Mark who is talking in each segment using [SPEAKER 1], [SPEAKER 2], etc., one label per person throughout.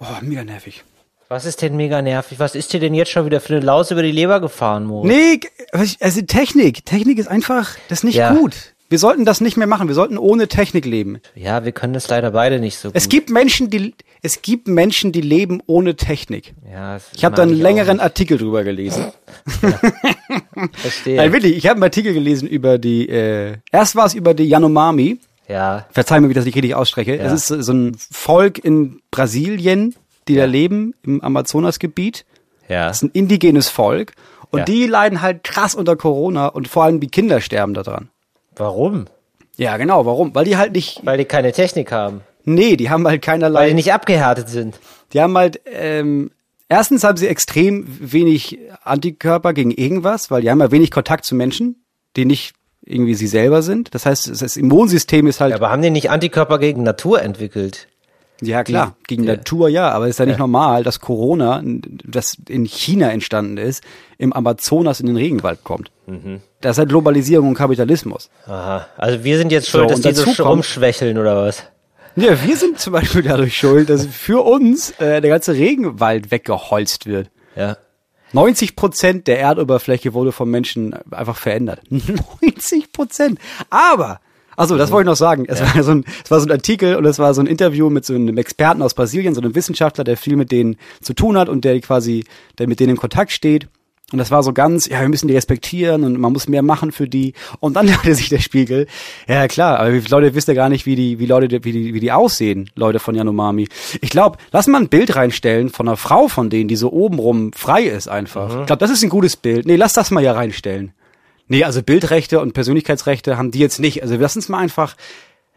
[SPEAKER 1] Oh, mega nervig.
[SPEAKER 2] Was ist denn mega nervig? Was ist dir denn jetzt schon wieder für eine Laus über die Leber gefahren, Moritz?
[SPEAKER 1] Nee, also Technik. Technik ist einfach, das ist nicht
[SPEAKER 2] Ja.
[SPEAKER 1] gut. Wir sollten das nicht mehr machen. Wir sollten ohne Technik leben.
[SPEAKER 2] Ja, wir können das leider beide nicht so gut.
[SPEAKER 1] Es gibt Menschen, die, es gibt Menschen, die leben ohne Technik.
[SPEAKER 2] ja,
[SPEAKER 1] Ich habe da einen längeren. Artikel drüber gelesen.
[SPEAKER 2] Verstehe.
[SPEAKER 1] Nein, wirklich, ich habe einen Artikel gelesen über die, äh, erst war es über die Yanomami.
[SPEAKER 2] Ja,
[SPEAKER 1] Verzeih mir, wie das nicht richtig ausspreche.
[SPEAKER 2] Ja.
[SPEAKER 1] Es ist so- ein Volk in Brasilien, die da leben, im Amazonasgebiet.
[SPEAKER 2] ja.
[SPEAKER 1] Das ist ein indigenes Volk. Und
[SPEAKER 2] Ja.
[SPEAKER 1] die leiden halt krass unter Corona und vor allem die Kinder sterben daran.
[SPEAKER 2] Warum?
[SPEAKER 1] Ja, genau. Warum? Weil die halt nicht,
[SPEAKER 2] Weil die keine Technik haben.
[SPEAKER 1] nee, die haben halt keinerlei,
[SPEAKER 2] Weil die nicht abgehärtet sind.
[SPEAKER 1] die haben halt, ähm, erstens haben sie extrem wenig Antikörper gegen irgendwas, weil die haben ja wenig Kontakt zu Menschen, die nicht irgendwie sie selber sind. Das heißt, das Immunsystem ist halt,
[SPEAKER 2] Aber haben die nicht Antikörper gegen Natur entwickelt?
[SPEAKER 1] ja klar, gegen
[SPEAKER 2] ja.
[SPEAKER 1] Natur ja, aber es ist ja nicht normal, dass Corona, das in China entstanden ist, im Amazonas in den Regenwald kommt.
[SPEAKER 2] Mhm.
[SPEAKER 1] Das ist halt Globalisierung und Kapitalismus.
[SPEAKER 2] Aha. Also wir sind jetzt schuld,
[SPEAKER 1] So,
[SPEAKER 2] dass die so
[SPEAKER 1] kommt-
[SPEAKER 2] rumschwächeln oder was?
[SPEAKER 1] Ja, wir sind zum Beispiel dadurch schuld, dass für uns äh, der ganze Regenwald weggeholzt wird.
[SPEAKER 2] Ja.
[SPEAKER 1] 90 Prozent der Erdoberfläche wurde vom Menschen einfach verändert. 90 Prozent. Aber, also das wollte ich noch sagen. Es, war so ein, es war so ein Artikel und es war so ein Interview mit so einem Experten aus Brasilien, so einem Wissenschaftler, der viel mit denen zu tun hat und der quasi, der mit denen in Kontakt steht. Und das war so ganz, ja, wir müssen die respektieren und man muss mehr machen für die. Und dann dachte sich der Spiegel, ja klar, aber Leute wisst ja gar nicht, wie die, wie Leute, wie die, wie die aussehen, Leute von Yanomami. Ich glaube, lass mal ein Bild reinstellen von einer Frau von denen, die so obenrum frei ist einfach. Ich glaube, das ist ein gutes Bild. Nee, lass das mal hier reinstellen. Nee, also Bildrechte und Persönlichkeitsrechte haben die jetzt nicht. Also lass uns mal einfach,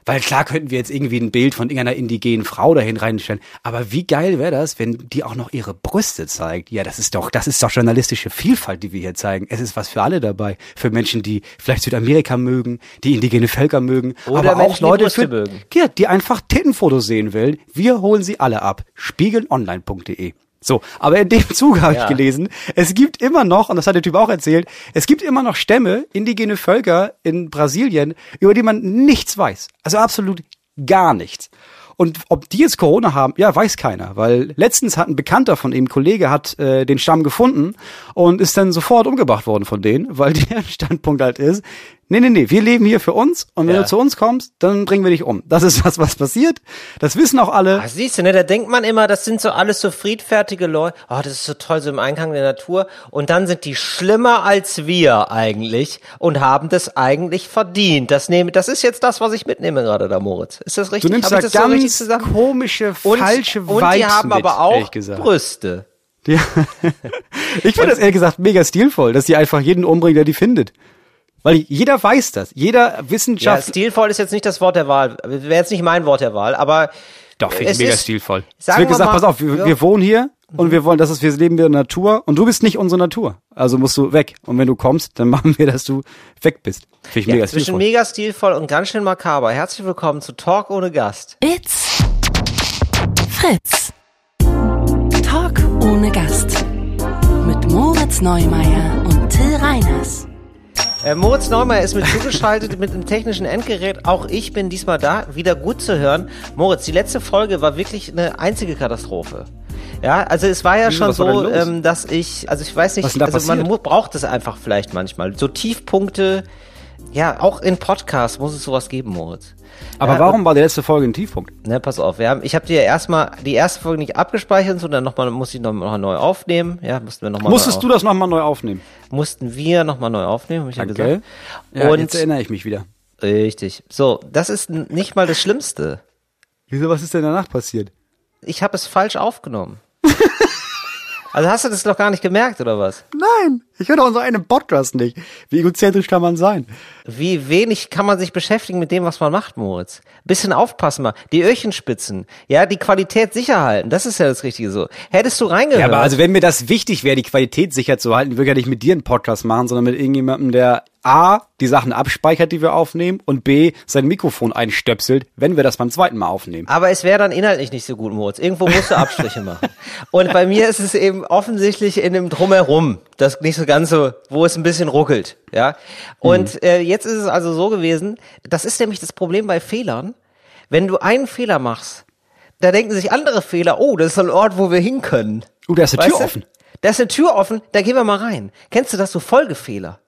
[SPEAKER 1] weil klar könnten wir jetzt irgendwie ein Bild von irgendeiner indigenen Frau dahin reinstellen. Aber wie geil wäre das, wenn die auch noch ihre Brüste zeigt? Ja, das ist doch, das ist doch journalistische Vielfalt, die wir hier zeigen. Es ist was für alle dabei. Für Menschen, die vielleicht Südamerika mögen, die indigene Völker mögen,
[SPEAKER 2] Oder
[SPEAKER 1] aber auch
[SPEAKER 2] die
[SPEAKER 1] Leute
[SPEAKER 2] Brüste
[SPEAKER 1] für,
[SPEAKER 2] mögen.
[SPEAKER 1] ja, die einfach Tittenfotos sehen wollen. Wir holen sie alle ab. Spiegelonline.de. So, aber in dem Zuge habe
[SPEAKER 2] Ja.
[SPEAKER 1] ich gelesen, es gibt immer noch, und das hat der Typ auch erzählt, es gibt immer noch Stämme, indigene Völker in Brasilien, über die man nichts weiß. Also absolut gar nichts. Und ob die jetzt Corona haben, ja, weiß keiner, weil letztens hat ein Bekannter von ihm, ein Kollege, hat äh, den Stamm gefunden und ist dann sofort umgebracht worden von denen, weil der Standpunkt halt ist, nee, nee, nee, wir leben hier für uns und wenn
[SPEAKER 2] Ja.
[SPEAKER 1] du zu uns kommst, dann bringen wir dich um. Das ist das, was passiert. Das wissen auch alle.
[SPEAKER 2] Ah, siehst du, ne, da denkt man immer, das sind so alles so friedfertige Leute. Oh, das ist so toll, so im Einklang der Natur. Und dann sind die schlimmer als wir eigentlich und haben das eigentlich verdient. Das nehme, das ist jetzt das, was ich mitnehme gerade da, Moritz. Ist das richtig?
[SPEAKER 1] Du nimmst
[SPEAKER 2] Hab
[SPEAKER 1] da
[SPEAKER 2] ich das so richtig
[SPEAKER 1] ganz
[SPEAKER 2] zusammen?
[SPEAKER 1] komische,
[SPEAKER 2] Und,
[SPEAKER 1] falsche
[SPEAKER 2] und die
[SPEAKER 1] Vibes
[SPEAKER 2] haben
[SPEAKER 1] mit,
[SPEAKER 2] aber auch. Brüste.
[SPEAKER 1] Ja. Ich finde das ehrlich gesagt mega stilvoll, dass die einfach jeden umbringen, der die findet. Weil jeder weiß das. Jeder
[SPEAKER 2] Ja,
[SPEAKER 1] Wissenschaftler.
[SPEAKER 2] stilvoll ist jetzt nicht das Wort der Wahl. Wäre jetzt nicht mein Wort der Wahl, aber
[SPEAKER 1] Doch, finde ich
[SPEAKER 2] es
[SPEAKER 1] mega
[SPEAKER 2] ist-
[SPEAKER 1] stilvoll. Es wird
[SPEAKER 2] wir
[SPEAKER 1] gesagt,
[SPEAKER 2] mal-
[SPEAKER 1] pass auf, wir,
[SPEAKER 2] ja.
[SPEAKER 1] wir wohnen hier und wir wollen, das ist, wir leben wir in der Natur und du bist nicht unsere Natur. Also musst du weg. Und wenn du kommst, dann machen wir, dass du weg bist. Finde ich
[SPEAKER 2] ja,
[SPEAKER 1] mega
[SPEAKER 2] zwischen
[SPEAKER 1] stilvoll.
[SPEAKER 2] mega stilvoll und ganz schön makaber. Herzlich willkommen zu Talk ohne Gast.
[SPEAKER 3] It's Fritz. Talk ohne Gast. Mit Moritz Neumeier und Till Reiners.
[SPEAKER 2] Äh, Moritz Neumeier ist mit zugeschaltet mit einem technischen Endgerät. Auch ich bin diesmal da, wieder gut zu hören. Moritz, die letzte Folge war wirklich eine einzige Katastrophe. Ja, also es war ja
[SPEAKER 1] Wieso,
[SPEAKER 2] schon so, ähm, dass ich, also ich weiß nicht, also man
[SPEAKER 1] passiert?
[SPEAKER 2] mu- braucht es einfach vielleicht manchmal. So Tiefpunkte, ja, auch in Podcasts muss es sowas geben, Moritz.
[SPEAKER 1] Aber
[SPEAKER 2] ja,
[SPEAKER 1] warum war die letzte Folge ein Tiefpunkt?
[SPEAKER 2] Ne, pass auf, wir haben, ich habe dir erstmal die erste Folge nicht abgespeichert, sondern nochmal, musste ich nochmal neu aufnehmen. Ja, mussten wir nochmal
[SPEAKER 1] Musstest
[SPEAKER 2] neu
[SPEAKER 1] du das nochmal neu aufnehmen?
[SPEAKER 2] auf, mussten wir nochmal neu aufnehmen, hab ich ja
[SPEAKER 1] Danke.
[SPEAKER 2] gesagt.
[SPEAKER 1] Ja,
[SPEAKER 2] Und
[SPEAKER 1] jetzt erinnere ich mich wieder.
[SPEAKER 2] Richtig. So, das ist nicht mal das Schlimmste.
[SPEAKER 1] Wieso, was ist denn danach passiert?
[SPEAKER 2] Ich habe es falsch aufgenommen. also hast du das noch gar nicht gemerkt, oder was?
[SPEAKER 1] Nein, ich höre unseren einen Podcast nicht. Wie egozentrisch kann man sein?
[SPEAKER 2] Wie wenig kann man sich beschäftigen mit dem, was man macht, Moritz? Bisschen aufpassen mal. Die Öhrchenspitzen. Ja, die Qualität sicher halten. Das ist ja das Richtige so. Hättest du reingehört.
[SPEAKER 1] Ja, aber also wenn mir das wichtig wäre, die Qualität sicher zu halten, würde ich ja nicht mit dir einen Podcast machen, sondern mit irgendjemandem, der A, die Sachen abspeichert, die wir aufnehmen und B, sein Mikrofon einstöpselt, wenn wir das beim zweiten Mal aufnehmen.
[SPEAKER 2] Aber es wäre dann inhaltlich nicht so gut, Moritz. Irgendwo musst du Abstriche machen. Und bei mir ist es eben offensichtlich in dem Drumherum, das nicht so ganz so, wo es ein bisschen ruckelt, ja. Und äh, jetzt ist es also so gewesen, das ist nämlich das Problem bei Fehlern. Wenn du einen Fehler machst, da denken sich andere Fehler, oh, das ist ein Ort, wo wir hin können.
[SPEAKER 1] Oh, da ist eine
[SPEAKER 2] Weißt
[SPEAKER 1] Tür
[SPEAKER 2] du?
[SPEAKER 1] offen.
[SPEAKER 2] Da ist eine Tür offen, da gehen wir mal rein. Kennst du das so Folgefehler?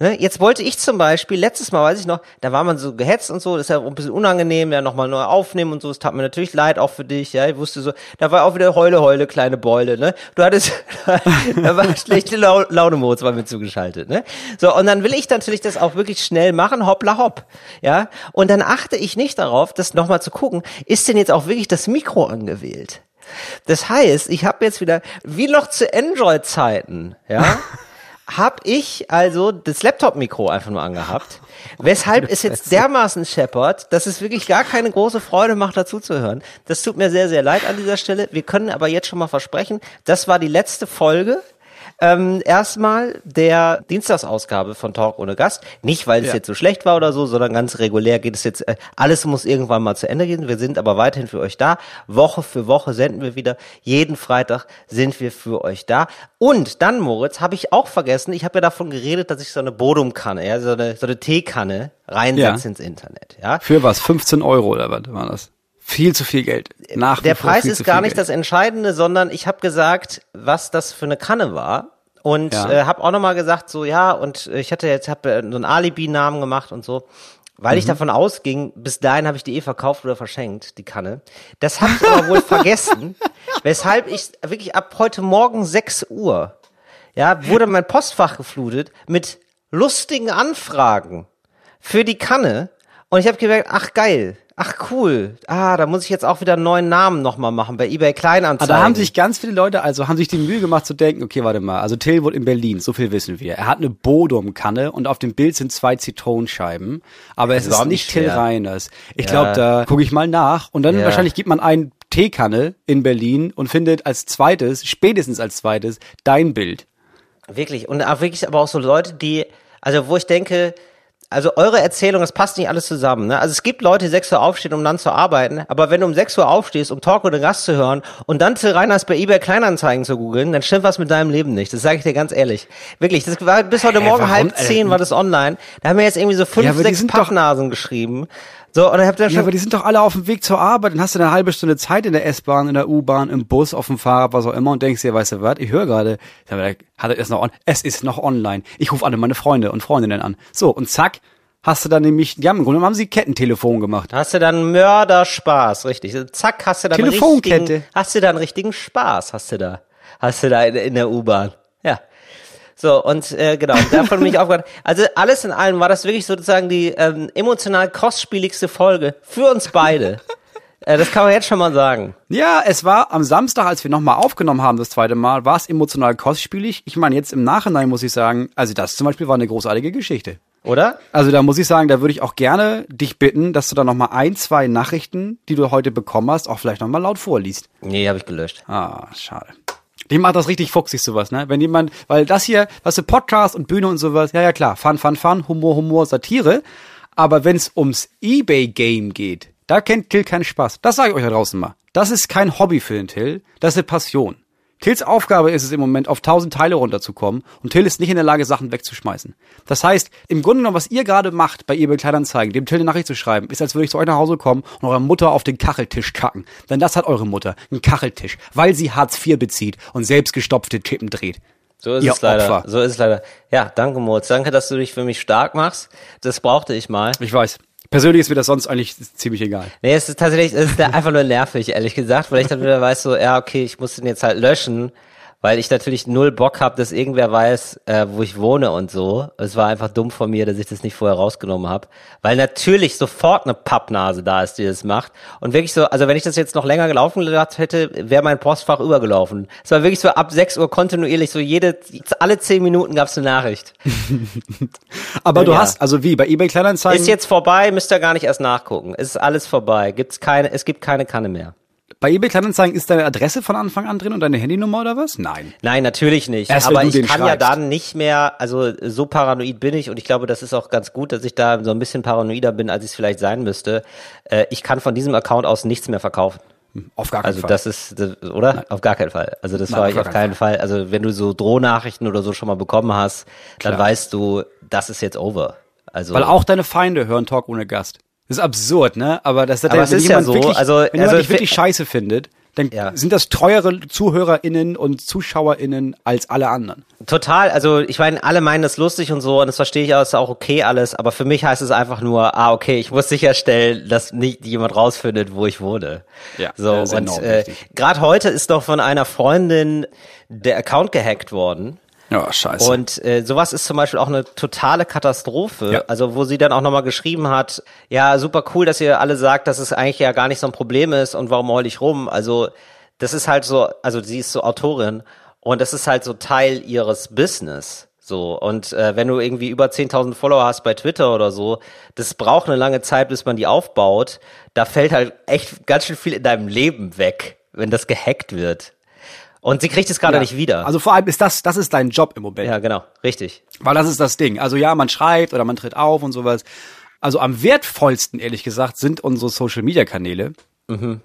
[SPEAKER 2] Ne? Jetzt wollte ich zum Beispiel, letztes Mal weiß ich noch, da war man so gehetzt und so, das ist ja ein bisschen unangenehm, ja nochmal neu aufnehmen und so, es tat mir natürlich leid, auch für dich, ja, ich wusste so, da war auch wieder Heule, Heule, kleine Beule, ne, du hattest, da war schlechte Lau Laune Moritz bei mir zugeschaltet, ne, so, und dann will ich natürlich das auch wirklich schnell machen, hoppla hopp, ja, und dann achte ich nicht darauf, das nochmal zu gucken, ist denn jetzt auch wirklich das Mikro angewählt? Das heißt, ich habe jetzt wieder, wie noch zu Android-Zeiten, ja, habe ich also das Laptop-Mikro einfach nur angehabt, weshalb es jetzt dermaßen scheppert, dass es wirklich gar keine große Freude macht, dazu zu hören. Das tut mir sehr, sehr leid an dieser Stelle. Wir können aber jetzt schon mal versprechen, das war die letzte Folge. Ähm, erstmal der Dienstagsausgabe von Talk ohne Gast. Nicht, weil es
[SPEAKER 1] Ja.
[SPEAKER 2] jetzt so schlecht war oder so, sondern ganz regulär geht es jetzt, äh, alles muss irgendwann mal zu Ende gehen. Wir sind aber weiterhin für euch da. Woche für Woche senden wir wieder. Jeden Freitag sind wir für euch da. Und dann, Moritz, habe ich auch vergessen, ich habe ja davon geredet, dass ich so eine Bodumkanne, ja, so eine, so eine Teekanne reinsetze
[SPEAKER 1] Ja.
[SPEAKER 2] ins Internet, ja.
[SPEAKER 1] Für was? 15 Euro oder was war das? Viel zu viel Geld. Nach
[SPEAKER 2] Der Preis ist gar nicht
[SPEAKER 1] Geld.
[SPEAKER 2] das Entscheidende, sondern ich habe gesagt, was das für eine Kanne war. Und
[SPEAKER 1] Ja.
[SPEAKER 2] äh, habe auch nochmal gesagt, so ja, und ich hatte jetzt hab, äh, so einen Alibi-Namen gemacht und so. Weil
[SPEAKER 1] Mhm.
[SPEAKER 2] ich davon ausging, bis dahin habe ich die eh verkauft oder verschenkt, die Kanne. Das habe ich aber wohl vergessen, weshalb ich wirklich ab heute Morgen 6 Uhr, ja, wurde mein Postfach geflutet mit lustigen Anfragen für die Kanne. Und ich habe gemerkt, ach geil, ach cool. Ah, da muss ich jetzt auch wieder einen neuen Namen nochmal machen bei eBay
[SPEAKER 1] Aber
[SPEAKER 2] Kleinanzeigen.
[SPEAKER 1] da haben sich ganz viele Leute, also haben sich die Mühe gemacht zu denken, okay, warte mal, also Till wohnt in Berlin, so viel wissen wir. Er hat eine Bodum-Kanne und auf dem Bild sind zwei Zitronenscheiben, aber es
[SPEAKER 2] ist
[SPEAKER 1] ist
[SPEAKER 2] nicht
[SPEAKER 1] nicht Till
[SPEAKER 2] schwer.
[SPEAKER 1] Reiners. Ich
[SPEAKER 2] Ja.
[SPEAKER 1] glaube, da gucke ich mal nach und dann
[SPEAKER 2] Ja.
[SPEAKER 1] wahrscheinlich gibt man ein Teekanne in Berlin und findet als zweites, spätestens als zweites, dein Bild.
[SPEAKER 2] Wirklich. Und auch wirklich aber auch so Leute, die, also wo ich denke, also eure Erzählung, das passt nicht alles zusammen. Ne? Also es gibt Leute, die 6 Uhr aufstehen, um dann zu arbeiten, aber wenn du um 6 Uhr aufstehst, um Talk oder Gast zu hören und dann Till Reiners bei eBay Kleinanzeigen zu googeln, dann stimmt was mit deinem Leben nicht. Das sage ich dir ganz ehrlich. Wirklich, das war bis heute
[SPEAKER 1] Hä,
[SPEAKER 2] Morgen
[SPEAKER 1] warum?
[SPEAKER 2] halb zehn
[SPEAKER 1] Äh,
[SPEAKER 2] war das online. Da haben mir jetzt irgendwie so fünf,
[SPEAKER 1] Ja,
[SPEAKER 2] sechs Pappnasen geschrieben. So, und ich hab da
[SPEAKER 1] Ja,
[SPEAKER 2] schon
[SPEAKER 1] aber die sind doch alle auf dem Weg zur Arbeit. Dann hast du eine halbe Stunde Zeit in der S-Bahn, in der U-Bahn, im Bus, auf dem Fahrrad, was auch immer und denkst dir, weißt du was, ich höre gerade, hat er es noch on es ist noch online. Ich rufe alle meine Freunde und Freundinnen an. So, und zack, hast du dann nämlich, ja, im Grunde genommen haben sie Kettentelefon gemacht.
[SPEAKER 2] Hast du dann Mörderspaß, richtig. Zack, hast du dann
[SPEAKER 1] Telefonkette.
[SPEAKER 2] richtigen, hast du dann richtigen Spaß, hast du da. Hast du da in, in der U-Bahn. So, und äh, genau, davon bin ich aufgehört. Also alles in allem war das wirklich sozusagen die ähm, emotional kostspieligste Folge für uns beide. äh, das kann man jetzt schon mal sagen.
[SPEAKER 1] Ja, es war am Samstag, als wir nochmal aufgenommen haben, das zweite Mal, war es emotional kostspielig. Ich meine, jetzt im Nachhinein muss ich sagen, also das zum Beispiel war eine großartige Geschichte.
[SPEAKER 2] Oder?
[SPEAKER 1] Also da muss ich sagen, da würde ich auch gerne dich bitten, dass du da nochmal ein, zwei Nachrichten, die du heute bekommen hast, auch vielleicht nochmal laut vorliest.
[SPEAKER 2] Nee, habe ich gelöscht.
[SPEAKER 1] Ah, schade. Die macht das richtig fuchsig, sowas, ne? Wenn jemand, weil das hier, was du, Podcast und Bühne und sowas, ja, ja, klar, Fun, Fun, Fun, Humor, Humor, Satire. Aber wenn es ums Ebay-Game geht, da kennt Till keinen Spaß. Das sage ich euch da draußen mal. Das ist kein Hobby für den Till, das ist eine Passion. Tills Aufgabe ist es im Moment, auf tausend Teile runterzukommen und Till ist nicht in der Lage, Sachen wegzuschmeißen. Das heißt, im Grunde genommen, was ihr gerade macht, bei eBay Kleinanzeigen, dem Till eine Nachricht zu schreiben, ist, als würde ich zu euch nach Hause kommen und eurer Mutter auf den Kacheltisch kacken. Denn das hat eure Mutter, einen Kacheltisch, weil sie Hartz IV bezieht und selbst gestopfte Tippen dreht.
[SPEAKER 2] So ist
[SPEAKER 1] Ihr
[SPEAKER 2] es leider.
[SPEAKER 1] Opfer.
[SPEAKER 2] So ist es leider. Ja, danke Moritz. Danke, dass du dich für mich stark machst. Das brauchte ich mal.
[SPEAKER 1] Ich weiß. Persönlich ist mir das sonst eigentlich ziemlich egal.
[SPEAKER 2] Nee, es ist tatsächlich, es ist einfach nur nervig, ehrlich gesagt, weil ich dann wieder weiß, so, ja, okay, ich muss den jetzt halt löschen, weil ich natürlich null Bock habe, dass irgendwer weiß, äh, wo ich wohne und so. Es war einfach dumm von mir, dass ich das nicht vorher rausgenommen habe, weil natürlich sofort eine Pappnase da ist, die das macht. Und wirklich so, also wenn ich das jetzt noch länger gelaufen gelassen hätte, wäre mein Postfach übergelaufen. Es war wirklich so ab 6 Uhr kontinuierlich, so jede, alle 10 Minuten gab's eine Nachricht.
[SPEAKER 1] Aber du
[SPEAKER 2] Ja.
[SPEAKER 1] hast, also wie, bei eBay Kleinanzeigen?
[SPEAKER 2] Ist jetzt vorbei, müsst ihr gar nicht erst nachgucken. Es ist alles vorbei. Gibt's keine, es gibt keine Kanne mehr.
[SPEAKER 1] Bei eBay Kleinanzeigen ist deine Adresse von Anfang an drin und deine Handynummer oder was? Nein.
[SPEAKER 2] Nein, natürlich nicht.
[SPEAKER 1] Erst
[SPEAKER 2] Aber ich kann ja
[SPEAKER 1] schreibst.
[SPEAKER 2] dann nicht mehr, also so paranoid bin ich und ich glaube, das ist auch ganz gut, dass ich da so ein bisschen paranoider bin, als ich es vielleicht sein müsste. Äh, ich kann von diesem Account aus nichts mehr verkaufen.
[SPEAKER 1] Auf gar keinen
[SPEAKER 2] Also
[SPEAKER 1] Fall.
[SPEAKER 2] das ist, das, oder? Auf gar keinen Fall. Also das
[SPEAKER 1] Nein,
[SPEAKER 2] war
[SPEAKER 1] auf
[SPEAKER 2] ich auf
[SPEAKER 1] keinen
[SPEAKER 2] keinen Fall. Also wenn du so Drohnachrichten oder so schon mal bekommen hast, dann
[SPEAKER 1] Klar.
[SPEAKER 2] weißt du, das ist jetzt over. Also
[SPEAKER 1] Weil auch deine Feinde hören Talk ohne Gast. Das ist absurd, ne? Aber das
[SPEAKER 2] Aber es
[SPEAKER 1] wenn
[SPEAKER 2] ist ja
[SPEAKER 1] jemand
[SPEAKER 2] so,
[SPEAKER 1] Wirklich,
[SPEAKER 2] also-
[SPEAKER 1] wenn jemand
[SPEAKER 2] also
[SPEAKER 1] dich wirklich scheiße findet, dann
[SPEAKER 2] Ja.
[SPEAKER 1] sind das treuere ZuhörerInnen und ZuschauerInnen als alle anderen.
[SPEAKER 2] Total, also ich meine, alle meinen das lustig und so und das verstehe ich auch, ist auch okay alles, aber für mich heißt es einfach nur, ah, okay, ich muss sicherstellen, dass nicht jemand rausfindet, wo ich wohne.
[SPEAKER 1] Ja,
[SPEAKER 2] so
[SPEAKER 1] das
[SPEAKER 2] und
[SPEAKER 1] enorm
[SPEAKER 2] äh, gerade heute ist doch von einer Freundin der Account gehackt worden.
[SPEAKER 1] Ja, scheiße.
[SPEAKER 2] Und äh, sowas ist zum Beispiel auch eine totale Katastrophe.
[SPEAKER 1] Ja.
[SPEAKER 2] Also wo sie dann auch nochmal geschrieben hat, ja, super cool, dass ihr alle sagt, dass es eigentlich ja gar nicht so ein Problem ist und warum heul ich rum. Also das ist halt so, also sie ist so Autorin und das ist halt so Teil ihres Business. So, und äh, wenn du irgendwie über 10.000 Follower hast bei Twitter oder so, das braucht eine lange Zeit, bis man die aufbaut. Da fällt halt echt ganz schön viel in deinem Leben weg, wenn das gehackt wird. Und sie kriegt es gerade
[SPEAKER 1] ja.
[SPEAKER 2] nicht wieder.
[SPEAKER 1] Also vor allem ist das, das ist dein Job im Moment.
[SPEAKER 2] ja, genau, richtig.
[SPEAKER 1] Weil das ist das Ding. Also ja, man schreibt oder man tritt auf und sowas. Also am wertvollsten, ehrlich gesagt, sind unsere Social Media Kanäle.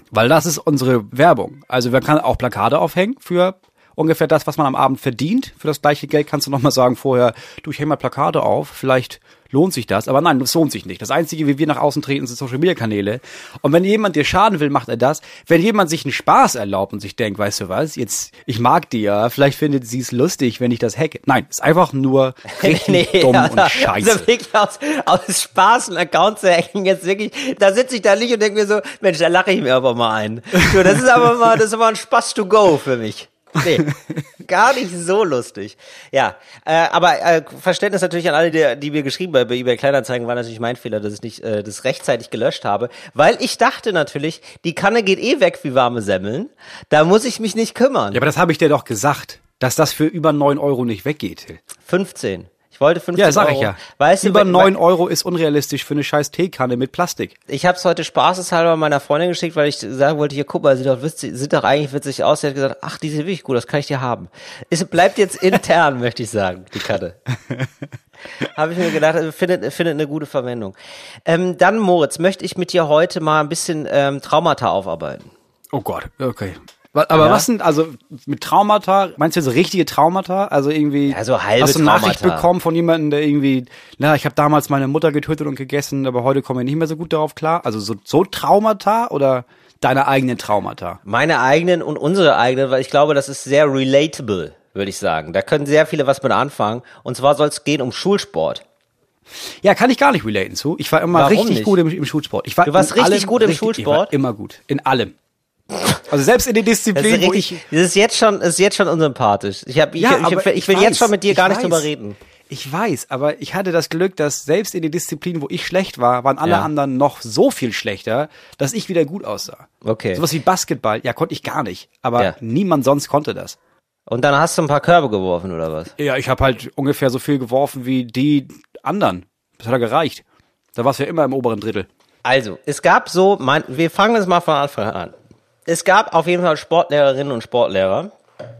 [SPEAKER 1] Weil das ist unsere Werbung. Also man kann auch Plakate aufhängen für ungefähr das, was man am Abend verdient. Für das gleiche Geld kannst du nochmal sagen vorher, du, ich hänge mal Plakate auf, vielleicht lohnt sich das. Aber nein, das lohnt sich nicht. Das Einzige, wie wir nach außen treten, sind Social Media Kanäle. Und wenn jemand dir schaden will, macht er das. Wenn jemand sich einen Spaß erlaubt und sich denkt, weißt du was, jetzt, ich mag die ja, vielleicht findet sie es lustig, wenn ich das hacke. Nein, ist einfach nur richtig dumm und scheiße.
[SPEAKER 2] Also wirklich aus, aus Spaß einen Account zu hacken, jetzt wirklich, da sitze ich da nicht und denke mir so, Mensch, da lache ich mir aber mal ein. So, das ist aber mal, das ist aber ein Spaß to go für mich. Nee, gar nicht so lustig. Ja, äh, aber äh, Verständnis natürlich an alle, die, die mir geschrieben haben bei eBay Kleinanzeigen, war natürlich mein Fehler, dass ich nicht äh, das rechtzeitig gelöscht habe, weil ich dachte natürlich, die Kanne geht eh weg wie warme Semmeln, da muss ich mich nicht kümmern.
[SPEAKER 1] Ja, aber das habe ich dir doch gesagt, dass das für über neun Euro nicht weggeht. Till.
[SPEAKER 2] 15. Ich wollte 15
[SPEAKER 1] Ja, sag
[SPEAKER 2] Euro.
[SPEAKER 1] ich ja.
[SPEAKER 2] Weißt du,
[SPEAKER 1] über
[SPEAKER 2] weil-
[SPEAKER 1] neun Euro ist unrealistisch für eine scheiß Teekanne mit Plastik.
[SPEAKER 2] Ich habe es heute spaßeshalber meiner Freundin geschickt, weil ich sagen wollte, hier guck mal, sieht doch, witzig, sieht doch eigentlich witzig aus. Sie hat gesagt, ach, die sieht wirklich gut, das kann ich dir haben. Es bleibt jetzt intern, möchte ich sagen, die Karte. habe ich mir gedacht, äh, findet, findet eine gute Verwendung. Ähm, dann, Moritz, möchte ich mit dir heute mal ein bisschen ähm, Traumata aufarbeiten.
[SPEAKER 1] Oh Gott, okay. Aber
[SPEAKER 2] Ja.
[SPEAKER 1] was sind, also mit Traumata, meinst du so richtige Traumata? Also irgendwie,
[SPEAKER 2] Ja, so halbe
[SPEAKER 1] hast du eine Nachricht
[SPEAKER 2] Traumata.
[SPEAKER 1] bekommen von jemandem, der irgendwie, na, ich habe damals meine Mutter getötet und gegessen, aber heute komme ich nicht mehr so gut darauf klar. Also so, so Traumata oder deine eigenen Traumata?
[SPEAKER 2] Meine eigenen und unsere eigenen, weil ich glaube, das ist sehr relatable, würde ich sagen. Da können sehr viele was mit anfangen. Und zwar soll es gehen um Schulsport.
[SPEAKER 1] Ja, kann ich gar nicht relaten zu. Ich war immer
[SPEAKER 2] Warum
[SPEAKER 1] richtig
[SPEAKER 2] nicht?
[SPEAKER 1] gut im, im Schulsport. Ich war
[SPEAKER 2] Du warst richtig
[SPEAKER 1] allem
[SPEAKER 2] gut im
[SPEAKER 1] Ich war
[SPEAKER 2] Schulsport?
[SPEAKER 1] immer gut. In allem. Also selbst in den Disziplinen, wo
[SPEAKER 2] richtig,
[SPEAKER 1] ich
[SPEAKER 2] das ist jetzt schon, ist jetzt schon unsympathisch. Ich habe, ich,
[SPEAKER 1] Ja,
[SPEAKER 2] ich, ich, ich will jetzt
[SPEAKER 1] weiß,
[SPEAKER 2] schon mit dir gar nicht
[SPEAKER 1] weiß.
[SPEAKER 2] drüber reden.
[SPEAKER 1] Ich weiß, aber ich hatte das Glück, dass selbst in den Disziplinen, wo ich schlecht war, waren alle
[SPEAKER 2] Ja.
[SPEAKER 1] anderen noch so viel schlechter, dass ich wieder gut aussah.
[SPEAKER 2] Okay.
[SPEAKER 1] Sowas wie Basketball, ja, konnte ich gar nicht. Aber
[SPEAKER 2] Ja.
[SPEAKER 1] niemand sonst konnte das.
[SPEAKER 2] Und dann hast du ein paar Körbe geworfen oder was?
[SPEAKER 1] Ja, ich habe halt ungefähr so viel geworfen wie die anderen. Das hat ja gereicht. Da war es ja immer im oberen Drittel.
[SPEAKER 2] Also, es gab so, mein, wir fangen das mal von Anfang an. Es gab auf jeden Fall Sportlehrerinnen und Sportlehrer.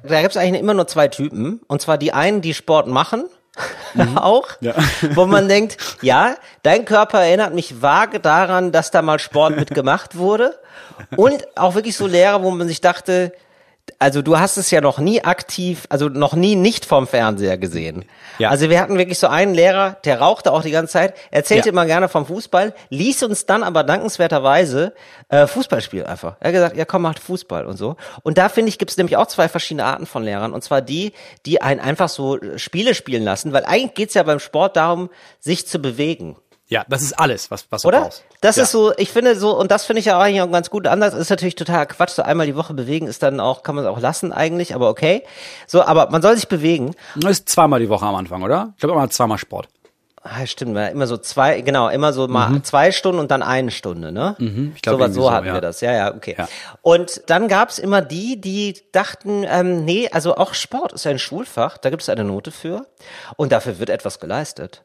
[SPEAKER 2] Da gibt es eigentlich immer nur zwei Typen. Und zwar die einen, die Sport machen, auch,
[SPEAKER 1] Ja.
[SPEAKER 2] wo man denkt, ja, dein Körper erinnert mich vage daran, dass da mal Sport mitgemacht wurde. Und auch wirklich so Lehrer, wo man sich dachte, also du hast es ja noch nie aktiv, also noch nie nicht vom Fernseher gesehen.
[SPEAKER 1] Ja.
[SPEAKER 2] Also wir hatten wirklich so einen Lehrer, der rauchte auch die ganze Zeit, erzählte
[SPEAKER 1] Ja.
[SPEAKER 2] immer gerne vom Fußball, ließ uns dann aber dankenswerterweise äh, Fußball spielen einfach. Er hat gesagt, ja komm, macht Fußball und so. Und da finde ich, gibt es nämlich auch zwei verschiedene Arten von Lehrern. Und zwar die, die einen einfach so Spiele spielen lassen, weil eigentlich geht's ja beim Sport darum, sich zu bewegen.
[SPEAKER 1] Ja, das ist alles, was, was du
[SPEAKER 2] Oder?
[SPEAKER 1] brauchst.
[SPEAKER 2] Das
[SPEAKER 1] ja.
[SPEAKER 2] ist so, ich finde so, und das finde ich ja eigentlich auch ganz gut. Anders ist natürlich total Quatsch. So einmal die Woche bewegen ist dann auch, kann man es auch lassen eigentlich, aber okay. So, aber man soll sich bewegen.
[SPEAKER 1] Das ist zweimal die Woche am Anfang, oder? Ich glaube immer zweimal Sport.
[SPEAKER 2] Ah, stimmt, immer so zwei, genau, immer so mal zwei Stunden und dann eine Stunde, ne?
[SPEAKER 1] Mhm. ich glaub,
[SPEAKER 2] so, so
[SPEAKER 1] so,
[SPEAKER 2] hatten
[SPEAKER 1] ja.
[SPEAKER 2] wir das, ja, ja, okay.
[SPEAKER 1] Ja.
[SPEAKER 2] Und dann gab's immer die, die dachten, ähm, nee, also auch Sport ist ein Schulfach, da gibt es eine Note für und dafür wird etwas geleistet.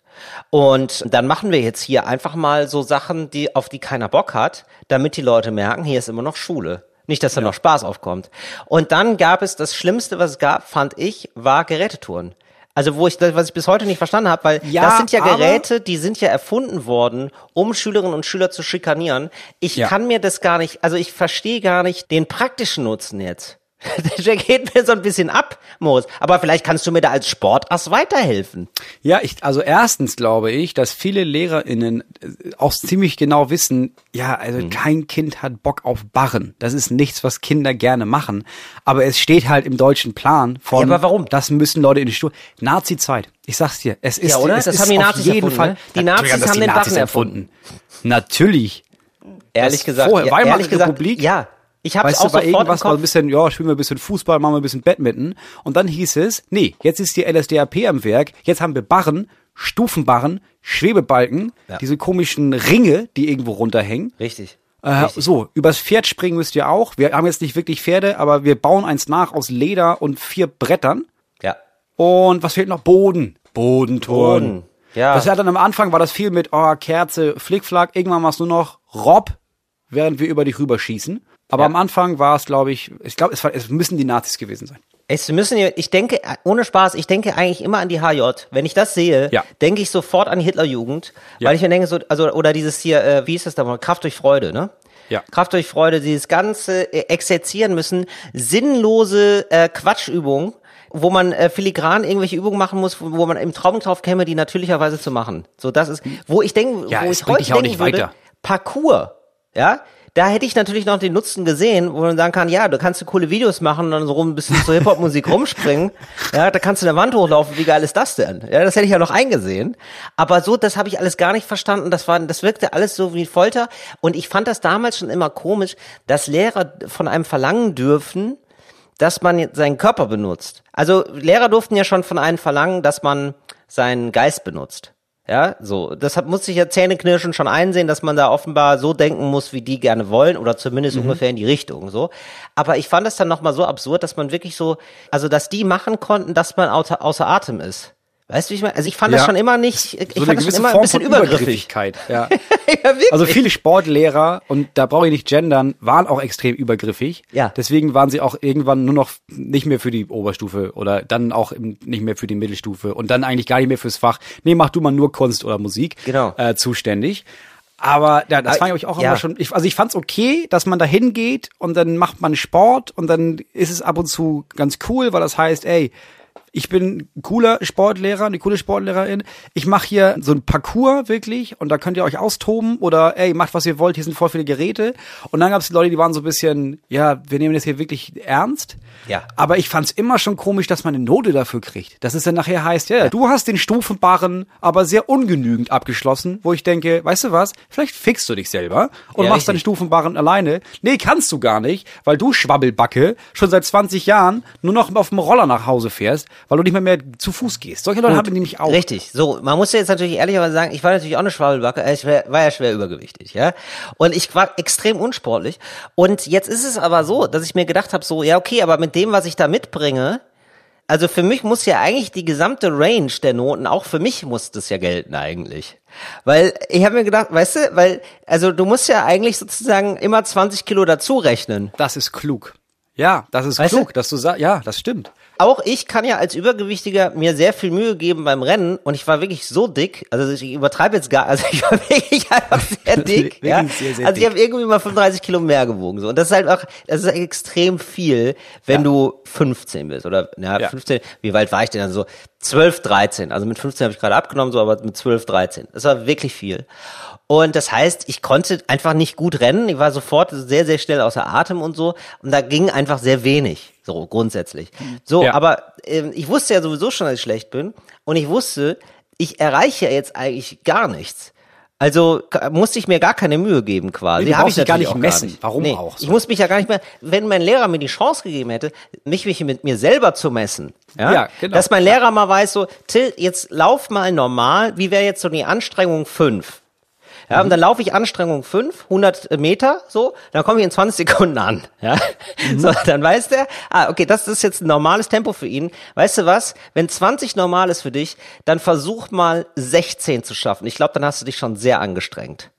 [SPEAKER 2] Und dann machen wir jetzt hier einfach mal so Sachen, die, auf die keiner Bock hat, damit die Leute merken, hier ist immer noch Schule. Nicht, dass da noch Spaß aufkommt. Und dann gab es das Schlimmste, was es gab, fand ich, war Gerätetouren. Also wo ich, was ich bis heute nicht verstanden habe, weil
[SPEAKER 1] Ja,
[SPEAKER 2] das sind ja Geräte, die sind ja erfunden worden, um Schülerinnen und Schüler zu schikanieren. Ich
[SPEAKER 1] Ja.
[SPEAKER 2] kann mir das gar nicht, also ich verstehe gar nicht den praktischen Nutzen jetzt. Der geht mir so ein bisschen ab, Moritz. Aber vielleicht kannst du mir da als Sportass weiterhelfen.
[SPEAKER 1] Ja, ich, also erstens glaube ich, dass viele LehrerInnen äh, auch ziemlich genau wissen, ja, also
[SPEAKER 2] Mhm.
[SPEAKER 1] kein Kind hat Bock auf Barren. Das ist nichts, was Kinder gerne machen. Aber es steht halt im deutschen Plan von,
[SPEAKER 2] Ja, aber warum?
[SPEAKER 1] das müssen Leute in die Schule. Nazi-Zeit. Ich sag's dir. Es ist,
[SPEAKER 2] Ja, oder?
[SPEAKER 1] Es
[SPEAKER 2] Das
[SPEAKER 1] ist
[SPEAKER 2] haben die
[SPEAKER 1] auf
[SPEAKER 2] Nazis
[SPEAKER 1] jeden
[SPEAKER 2] erfunden,
[SPEAKER 1] Fall.
[SPEAKER 2] ne? Die Nazis haben
[SPEAKER 1] die
[SPEAKER 2] den
[SPEAKER 1] Nazis
[SPEAKER 2] Barren
[SPEAKER 1] erfunden. Natürlich.
[SPEAKER 2] Ehrlich
[SPEAKER 1] Das
[SPEAKER 2] gesagt.
[SPEAKER 1] vorher,
[SPEAKER 2] ja,
[SPEAKER 1] Weimarer
[SPEAKER 2] ehrlich gesagt,
[SPEAKER 1] Republik?
[SPEAKER 2] Ja. Ich habe
[SPEAKER 1] Weißt
[SPEAKER 2] auch
[SPEAKER 1] du, bei irgendwas mal ein bisschen, ja, spielen wir ein bisschen Fußball, machen wir ein bisschen Badminton. Und dann hieß es, nee, jetzt ist die LSDAP am Werk, jetzt haben wir Barren, Stufenbarren, Schwebebalken,
[SPEAKER 2] Ja.
[SPEAKER 1] diese komischen Ringe, die irgendwo runterhängen.
[SPEAKER 2] Richtig.
[SPEAKER 1] Äh, so, übers Pferd springen müsst ihr auch. Wir haben jetzt nicht wirklich Pferde, aber wir bauen eins nach aus Leder und vier Brettern.
[SPEAKER 2] Ja.
[SPEAKER 1] Und was fehlt noch? Boden. Bodenturm.
[SPEAKER 2] Boden, ja.
[SPEAKER 1] Das hat dann am Anfang war das viel mit oh, Kerze, Flickflack. Irgendwann war es nur noch Rob, während wir über dich rüberschießen. Aber
[SPEAKER 2] Ja.
[SPEAKER 1] am Anfang war es, glaube ich, ich glaube, es, war, es müssen die Nazis gewesen sein.
[SPEAKER 2] Es müssen, ja- ich denke, ohne Spaß, ich denke eigentlich immer an die HJ. Wenn ich das sehe,
[SPEAKER 1] Ja.
[SPEAKER 2] denke ich sofort an Hitlerjugend.
[SPEAKER 1] Ja.
[SPEAKER 2] Weil ich mir denke, so, also, oder dieses hier, äh, wie ist das da mal? Kraft durch Freude, ne?
[SPEAKER 1] Ja.
[SPEAKER 2] Kraft durch Freude, dieses ganze äh, exerzieren müssen, sinnlose äh, Quatschübungen, wo man äh, filigran irgendwelche Übungen machen muss, wo, wo man im Traum drauf käme, die natürlicherweise zu machen. So, das ist, wo ich denke,
[SPEAKER 1] Ja,
[SPEAKER 2] wo ich heute
[SPEAKER 1] dich auch
[SPEAKER 2] denken
[SPEAKER 1] nicht
[SPEAKER 2] würde,
[SPEAKER 1] weiter.
[SPEAKER 2] Parcours, ja, da hätte ich natürlich noch den Nutzen gesehen, wo man sagen kann, ja, du kannst du coole Videos machen und dann so rum ein bisschen zur Hip-Hop-Musik rumspringen. Ja, da kannst du eine Wand hochlaufen, wie geil ist das denn? Ja, das hätte ich ja noch eingesehen. Aber so, das habe ich alles gar nicht verstanden. Das war, das wirkte alles so wie Folter. Und ich fand das damals schon immer komisch, dass Lehrer von einem verlangen dürfen, dass man seinen Körper benutzt. Also Lehrer durften ja schon von einem verlangen, dass man seinen Geist benutzt. Ja, so. Deshalb muss ich ja Zähneknirschen schon einsehen, dass man da offenbar so denken muss, wie die gerne wollen, oder zumindest ungefähr in die Richtung, so. Aber ich fand es dann nochmal so absurd, dass man wirklich so, also, dass die machen konnten, dass man außer, außer Atem ist. Weißt du, wie ich meine? Also, ich fand das
[SPEAKER 1] Ja.
[SPEAKER 2] schon immer nicht, ich
[SPEAKER 1] So
[SPEAKER 2] fand das schon
[SPEAKER 1] gewisse
[SPEAKER 2] immer ein
[SPEAKER 1] Form
[SPEAKER 2] bisschen
[SPEAKER 1] von
[SPEAKER 2] übergriffig.
[SPEAKER 1] Übergriffigkeit. Ja.
[SPEAKER 2] ja.
[SPEAKER 1] Also viele Sportlehrer, und da brauche ich nicht gendern, waren auch extrem übergriffig.
[SPEAKER 2] Ja.
[SPEAKER 1] Deswegen waren sie auch irgendwann nur noch nicht mehr für die Oberstufe oder dann auch nicht mehr für die Mittelstufe und dann eigentlich gar nicht mehr fürs Fach. Nee, mach du mal nur Kunst oder Musik
[SPEAKER 2] Genau.
[SPEAKER 1] äh, zuständig. Aber ja, das
[SPEAKER 2] Ah,
[SPEAKER 1] fand ich auch
[SPEAKER 2] ja.
[SPEAKER 1] immer schon. Ich, also ich fand's okay, dass man da hingeht und dann macht man Sport und dann ist es ab und zu ganz cool, weil das heißt, ey, ich bin ein cooler Sportlehrer, eine coole Sportlehrerin. Ich mache hier so ein Parcours wirklich und da könnt ihr euch austoben oder ey, macht was ihr wollt, hier sind voll viele Geräte. Und dann gab's Leute, die waren so ein bisschen, ja, wir nehmen das hier wirklich ernst.
[SPEAKER 2] Ja.
[SPEAKER 1] Aber ich fand's immer schon komisch, dass man eine Note dafür kriegt. Dass es dann nachher heißt, ja, du hast den Stufenbarren aber sehr ungenügend abgeschlossen, wo ich denke, weißt du was, vielleicht fixst du dich selber und
[SPEAKER 2] Ja,
[SPEAKER 1] machst deinen. Stufenbarren alleine. Nee, kannst du gar nicht, weil du Schwabbelbacke schon seit 20 Jahren nur noch auf dem Roller nach Hause fährst, weil du nicht mehr mehr zu Fuß gehst. Solche Leute
[SPEAKER 2] Gut,
[SPEAKER 1] haben wir nämlich auch.
[SPEAKER 2] Richtig. So, man muss ja jetzt natürlich ehrlicherweise sagen, ich war natürlich auch eine Schwabbelbacke, äh, ich war, war ja schwer übergewichtig, ja. Und ich war extrem unsportlich. Und jetzt ist es aber so, dass ich mir gedacht habe, so, ja, okay, aber mit dem, was ich da mitbringe, also für mich muss ja eigentlich die gesamte Range der Noten, auch für mich muss das ja gelten eigentlich. Weil ich habe mir gedacht, weißt du, weil, also du musst ja eigentlich sozusagen immer 20 Kilo dazu rechnen.
[SPEAKER 1] Das ist klug. Ja, das ist
[SPEAKER 2] Weißt
[SPEAKER 1] klug,
[SPEAKER 2] du?
[SPEAKER 1] dass du sagst, ja, das stimmt.
[SPEAKER 2] Auch ich kann ja als Übergewichtiger mir sehr viel Mühe geben beim Rennen und ich war wirklich so dick, also ich übertreibe jetzt gar, also ich war wirklich einfach sehr dick, ja.
[SPEAKER 1] sehr, sehr
[SPEAKER 2] also ich habe irgendwie mal 35 Kilo mehr gewogen so und das ist halt auch, das ist extrem viel, wenn du 15 bist oder ja,
[SPEAKER 1] Ja.
[SPEAKER 2] 15. Wie weit war ich denn dann so? 12, 13. Also mit 15 habe ich gerade abgenommen so, aber mit 12, 13. Das war wirklich viel. Und das heißt, ich konnte einfach nicht gut rennen. Ich war sofort sehr, sehr schnell außer Atem und so. Und da ging einfach sehr wenig, so grundsätzlich. So,
[SPEAKER 1] Ja.
[SPEAKER 2] aber ähm, ich wusste ja sowieso schon, dass ich schlecht bin. Und ich wusste, ich erreiche jetzt eigentlich gar nichts. Also musste ich mir gar keine Mühe geben quasi.
[SPEAKER 1] Nee, du
[SPEAKER 2] Hab
[SPEAKER 1] brauchst
[SPEAKER 2] ich
[SPEAKER 1] gar nicht messen. Warum auch so?
[SPEAKER 2] Ich muss mich ja gar nicht mehr, wenn mein Lehrer mir die Chance gegeben hätte, mich, mich mit mir selber zu messen. Ja,
[SPEAKER 1] Ja, genau.
[SPEAKER 2] Dass mein Lehrer mal weiß, so, Till, jetzt lauf mal normal, wie wäre jetzt so die Anstrengung 5? Ja,
[SPEAKER 1] Mhm.
[SPEAKER 2] und dann laufe ich Anstrengung 5, 100 Meter, so, dann komme ich in 20 Sekunden an. Ja,
[SPEAKER 1] Mhm.
[SPEAKER 2] so, dann weiß der, ah, okay, das ist jetzt ein normales Tempo für ihn. Weißt du was? Wenn 20 normal ist für dich, dann versuch mal 16 zu schaffen. Ich glaube, dann hast du dich schon sehr angestrengt.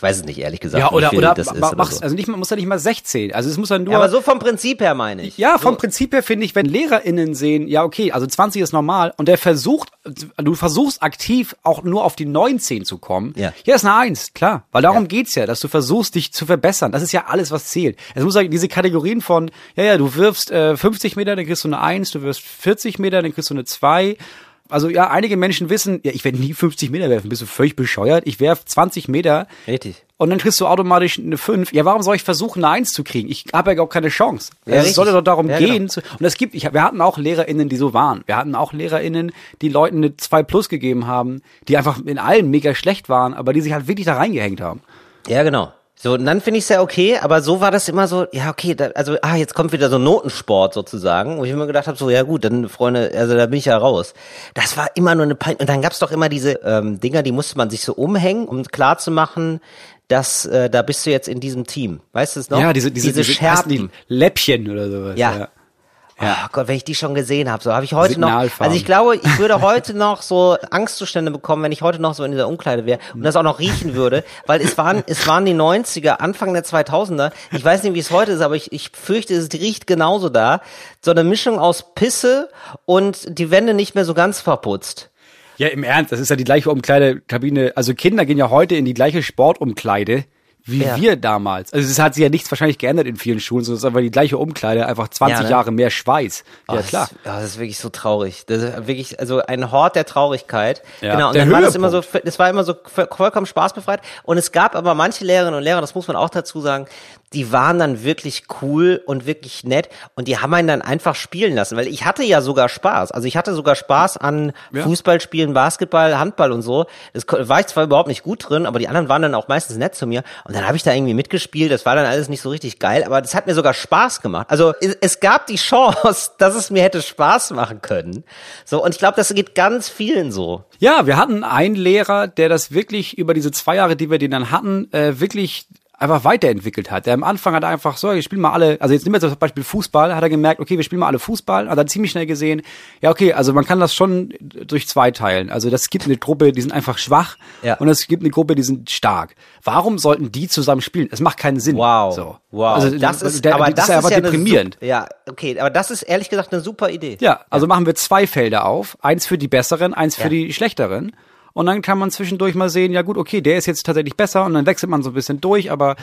[SPEAKER 2] Ich weiß es nicht, ehrlich gesagt.
[SPEAKER 1] Ja, oder, oder,
[SPEAKER 2] das ist
[SPEAKER 1] ma-
[SPEAKER 2] oder so.
[SPEAKER 1] also nicht, man muss ja nicht mal 16. Also es muss dann nur.
[SPEAKER 2] ja, aber so vom Prinzip her meine ich.
[SPEAKER 1] Ja, vom Prinzip her finde ich, wenn LehrerInnen sehen, ja, okay, also 20 ist normal und der versucht, du versuchst aktiv auch nur auf die 19 zu kommen.
[SPEAKER 2] Ja.
[SPEAKER 1] Hier ist eine Eins, klar. Weil darum
[SPEAKER 2] Ja.
[SPEAKER 1] geht's ja, dass du versuchst, dich zu verbessern. Das ist ja alles, was zählt. Es muss sagen, diese Kategorien von, ja, ja, du wirfst äh, 50 Meter, dann kriegst du eine Eins, du wirfst 40 Meter, dann kriegst du eine Zwei. Also ja, einige Menschen wissen, ja, ich werde nie 50 Meter werfen, bist du völlig bescheuert. Ich werf 20 Meter.
[SPEAKER 2] Richtig.
[SPEAKER 1] Und dann kriegst du automatisch eine 5. Ja, warum soll ich versuchen, eine 1 zu kriegen? Ich habe ja gar keine Chance.
[SPEAKER 2] Ja,
[SPEAKER 1] es
[SPEAKER 2] richtig.
[SPEAKER 1] sollte doch darum
[SPEAKER 2] Ja,
[SPEAKER 1] gehen.
[SPEAKER 2] genau.
[SPEAKER 1] Zu, und es gibt, ich, wir hatten auch LehrerInnen, die so waren. Wir hatten auch LehrerInnen, die Leuten eine 2 plus gegeben haben, die einfach in allem mega schlecht waren, aber die sich halt wirklich da reingehängt haben.
[SPEAKER 2] Ja, genau. So, und dann finde ich es ja okay, aber so war das immer so, ja, okay, da, also, ah, jetzt kommt wieder so Notensport sozusagen, wo ich immer gedacht habe, so, ja gut, dann, Freunde, also da bin ich ja raus. Das war immer nur eine Pein. Und dann gab's doch immer diese ähm, Dinger, die musste man sich so umhängen, um klar zu machen, dass äh, da bist du jetzt in diesem Team. Weißt du es noch?
[SPEAKER 1] Ja, diese, diese,
[SPEAKER 2] diese
[SPEAKER 1] diese
[SPEAKER 2] Scherben.
[SPEAKER 1] Läppchen oder sowas.
[SPEAKER 2] Ja. Oh Gott, wenn ich die schon gesehen habe, so habe ich heute noch. Also ich glaube, ich würde heute noch so Angstzustände bekommen, wenn ich heute noch so in dieser Umkleide wäre und das auch noch riechen würde, weil es waren es waren die 90er, Anfang der 2000er. Ich weiß nicht, wie es heute ist, aber ich, ich fürchte, es riecht genauso da. So eine Mischung aus Pisse und die Wände nicht mehr so ganz verputzt.
[SPEAKER 1] Ja, im Ernst, das ist ja die gleiche Umkleidekabine. Also Kinder gehen ja heute in die gleiche Sportumkleide wie
[SPEAKER 2] Ja.
[SPEAKER 1] wir damals. Also es hat sich ja nichts wahrscheinlich geändert in vielen Schulen, sondern es ist einfach die gleiche Umkleide, einfach 20
[SPEAKER 2] Ja, ne?
[SPEAKER 1] Jahre mehr Schweiß.
[SPEAKER 2] Oh,
[SPEAKER 1] Ja,
[SPEAKER 2] das
[SPEAKER 1] klar.
[SPEAKER 2] Ist, oh, das ist wirklich so traurig. Das ist wirklich, also ein Hort der Traurigkeit.
[SPEAKER 1] Ja,
[SPEAKER 2] Genau. Und
[SPEAKER 1] der
[SPEAKER 2] dann war das immer so, es war immer so vollkommen spaßbefreit. Und es gab aber manche Lehrerinnen und Lehrer, das muss man auch dazu sagen, die waren dann wirklich cool und wirklich nett und die haben einen dann einfach spielen lassen, weil ich hatte ja sogar Spaß. Also ich hatte sogar Spaß an
[SPEAKER 1] Ja.
[SPEAKER 2] Fußballspielen, Basketball, Handball und so. Das war ich zwar überhaupt nicht gut drin, aber die anderen waren dann auch meistens nett zu mir und dann habe ich da irgendwie mitgespielt. Das war dann alles nicht so richtig geil, aber das hat mir sogar Spaß gemacht. Also es, es gab die Chance, dass es mir hätte Spaß machen können. So und ich glaube, das geht ganz vielen so.
[SPEAKER 1] Ja, wir hatten einen Lehrer, der das wirklich über diese zwei Jahre, die wir den dann hatten, äh, wirklich einfach weiterentwickelt hat. Der am Anfang hat er einfach so, wir spielen mal alle, also jetzt nehmen wir zum Beispiel Fußball, hat er gemerkt, okay, wir spielen mal alle Fußball, hat dann ziemlich schnell gesehen, ja okay, also man kann das schon durch zwei teilen. Also das gibt eine Gruppe, die sind einfach schwach
[SPEAKER 2] Ja.
[SPEAKER 1] und es gibt eine Gruppe, die sind stark. Warum sollten die zusammen spielen? Es macht keinen Sinn.
[SPEAKER 2] Wow.
[SPEAKER 1] So.
[SPEAKER 2] Wow.
[SPEAKER 1] Also
[SPEAKER 2] das ist,
[SPEAKER 1] der,
[SPEAKER 2] aber
[SPEAKER 1] das
[SPEAKER 2] das
[SPEAKER 1] ist ja einfach
[SPEAKER 2] eine
[SPEAKER 1] deprimierend.
[SPEAKER 2] Ja, okay, aber das ist ehrlich gesagt eine super Idee.
[SPEAKER 1] Ja, also machen wir zwei Felder auf. Eins für die Besseren, eins für
[SPEAKER 2] Ja.
[SPEAKER 1] die Schlechteren. Und dann kann man zwischendurch mal sehen, ja gut, okay, der ist jetzt tatsächlich besser und dann wechselt man so ein bisschen durch, aber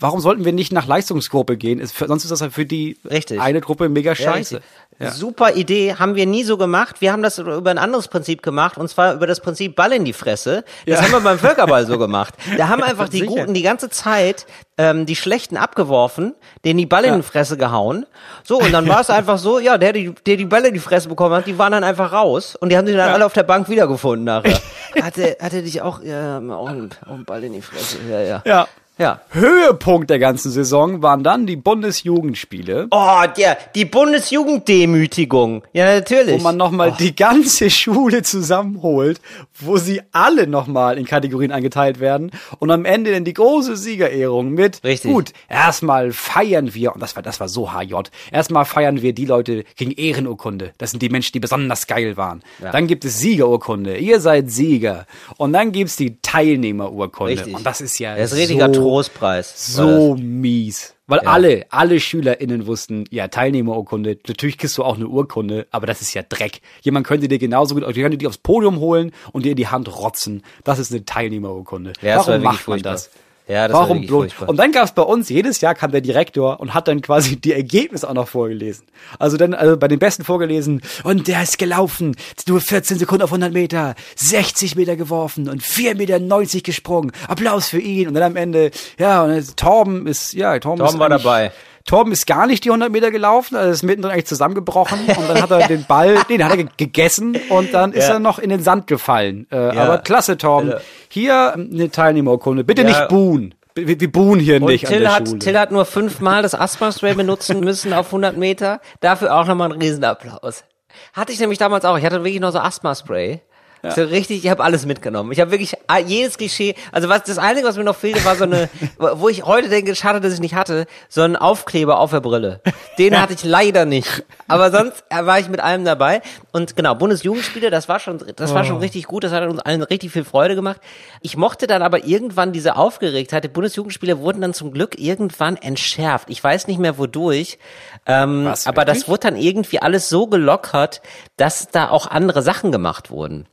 [SPEAKER 1] warum sollten wir nicht nach Leistungsgruppe gehen? Ist sonst ist das ja für die
[SPEAKER 2] Richtig.
[SPEAKER 1] eine Gruppe mega
[SPEAKER 2] Ja,
[SPEAKER 1] scheiße.
[SPEAKER 2] richtig. Super Idee, haben wir nie so gemacht. Wir haben das über ein anderes Prinzip gemacht, und zwar über das Prinzip Ball in die Fresse. Das
[SPEAKER 1] Ja.
[SPEAKER 2] haben wir beim Völkerball so gemacht. Da haben einfach die
[SPEAKER 1] Sicher.
[SPEAKER 2] Guten die ganze Zeit ähm, die Schlechten abgeworfen, denen die Ball in
[SPEAKER 1] Ja.
[SPEAKER 2] die Fresse gehauen. So, und dann war es einfach so, ja, der, die- der die Bälle in die Fresse bekommen hat, die waren dann einfach raus und die haben sich dann alle auf der Bank wiedergefunden nachher. hatte, hatte dich auch, ja, auch einen, auch einen Ball in die Fresse. Ja, ja.
[SPEAKER 1] Ja.
[SPEAKER 2] Ja.
[SPEAKER 1] Höhepunkt der ganzen Saison waren dann die Bundesjugendspiele,
[SPEAKER 2] Oh, der, die Bundesjugenddemütigung. Ja, natürlich.
[SPEAKER 1] wo man nochmal
[SPEAKER 2] Oh.
[SPEAKER 1] die ganze Schule zusammenholt, wo sie alle nochmal in Kategorien eingeteilt werden und am Ende dann die große Siegerehrung mit,
[SPEAKER 2] Richtig.
[SPEAKER 1] gut, erstmal feiern wir, und das war, das war so HJ, erstmal feiern wir die Leute gegen Ehrenurkunde. Das sind die Menschen, die besonders geil waren.
[SPEAKER 2] Ja.
[SPEAKER 1] Dann gibt es Siegerurkunde. Ihr seid Sieger. Und dann gibt's die Teilnehmerurkunde.
[SPEAKER 2] Richtig.
[SPEAKER 1] Und das ist ja
[SPEAKER 2] Das ist
[SPEAKER 1] so,
[SPEAKER 2] Trostpreis. war
[SPEAKER 1] so mies. Weil
[SPEAKER 2] Ja.
[SPEAKER 1] alle, alle SchülerInnen wussten, ja, Teilnehmerurkunde, natürlich kriegst du auch eine Urkunde, aber das ist ja Dreck. Jemand könnte dir genauso gut, die könnte die aufs Podium holen und dir in die Hand rotzen. Das ist eine Teilnehmerurkunde.
[SPEAKER 2] Ja,
[SPEAKER 1] Warum macht man
[SPEAKER 2] furchtbar.
[SPEAKER 1] das?
[SPEAKER 2] Ja, das war
[SPEAKER 1] Warum
[SPEAKER 2] wirklich
[SPEAKER 1] bloß?
[SPEAKER 2] furchtbar.
[SPEAKER 1] Und dann gab es bei uns, jedes Jahr kam der Direktor und hat dann quasi die Ergebnisse auch noch vorgelesen. Also dann also bei den Besten vorgelesen, und der ist gelaufen, nur 14 Sekunden auf 100 Meter, 60 Meter geworfen und 4,90 Meter gesprungen. Applaus für ihn. Und dann am Ende, ja, und Torben ist, ja, Torben,
[SPEAKER 2] Torben
[SPEAKER 1] ist
[SPEAKER 2] war dabei.
[SPEAKER 1] Torben ist gar nicht die 100 Meter gelaufen, also ist mittendrin eigentlich zusammengebrochen und dann hat er den Ball, den hat er ge- gegessen und dann ist
[SPEAKER 2] Ja.
[SPEAKER 1] er noch in den Sand gefallen. Äh,
[SPEAKER 2] Ja.
[SPEAKER 1] Aber klasse, Torben.
[SPEAKER 2] Ja.
[SPEAKER 1] Hier ähm, eine Teilnehmerurkunde. Bitte nicht buhen. Wir, wir buhen hier
[SPEAKER 2] Und
[SPEAKER 1] nicht an
[SPEAKER 2] Till
[SPEAKER 1] der
[SPEAKER 2] hat,
[SPEAKER 1] Schule.
[SPEAKER 2] Till hat nur fünfmal das Asthma-Spray benutzen müssen auf 100 Meter. Dafür auch nochmal einen Riesenapplaus. Hatte ich nämlich damals auch. Ich hatte wirklich noch so Asthma-Spray. So richtig, ich habe alles mitgenommen. Ich habe wirklich jedes Klischee, also was das Einzige, was mir noch fehlte, war so eine, wo ich heute denke, schade, dass ich nicht hatte, so ein Aufkleber auf der Brille. Den hatte ich leider nicht. Aber sonst äh, war ich mit allem dabei. Und genau, Bundesjugendspiele, das war schon, das war schon richtig gut, das hat uns allen richtig viel Freude gemacht. Ich mochte dann aber irgendwann diese Aufgeregtheit. Die Bundesjugendspiele wurden dann zum Glück irgendwann entschärft. Ich weiß nicht mehr wodurch. Ähm,
[SPEAKER 1] Was,
[SPEAKER 2] aber das wurde dann irgendwie alles so gelockert, dass da auch andere Sachen gemacht wurden.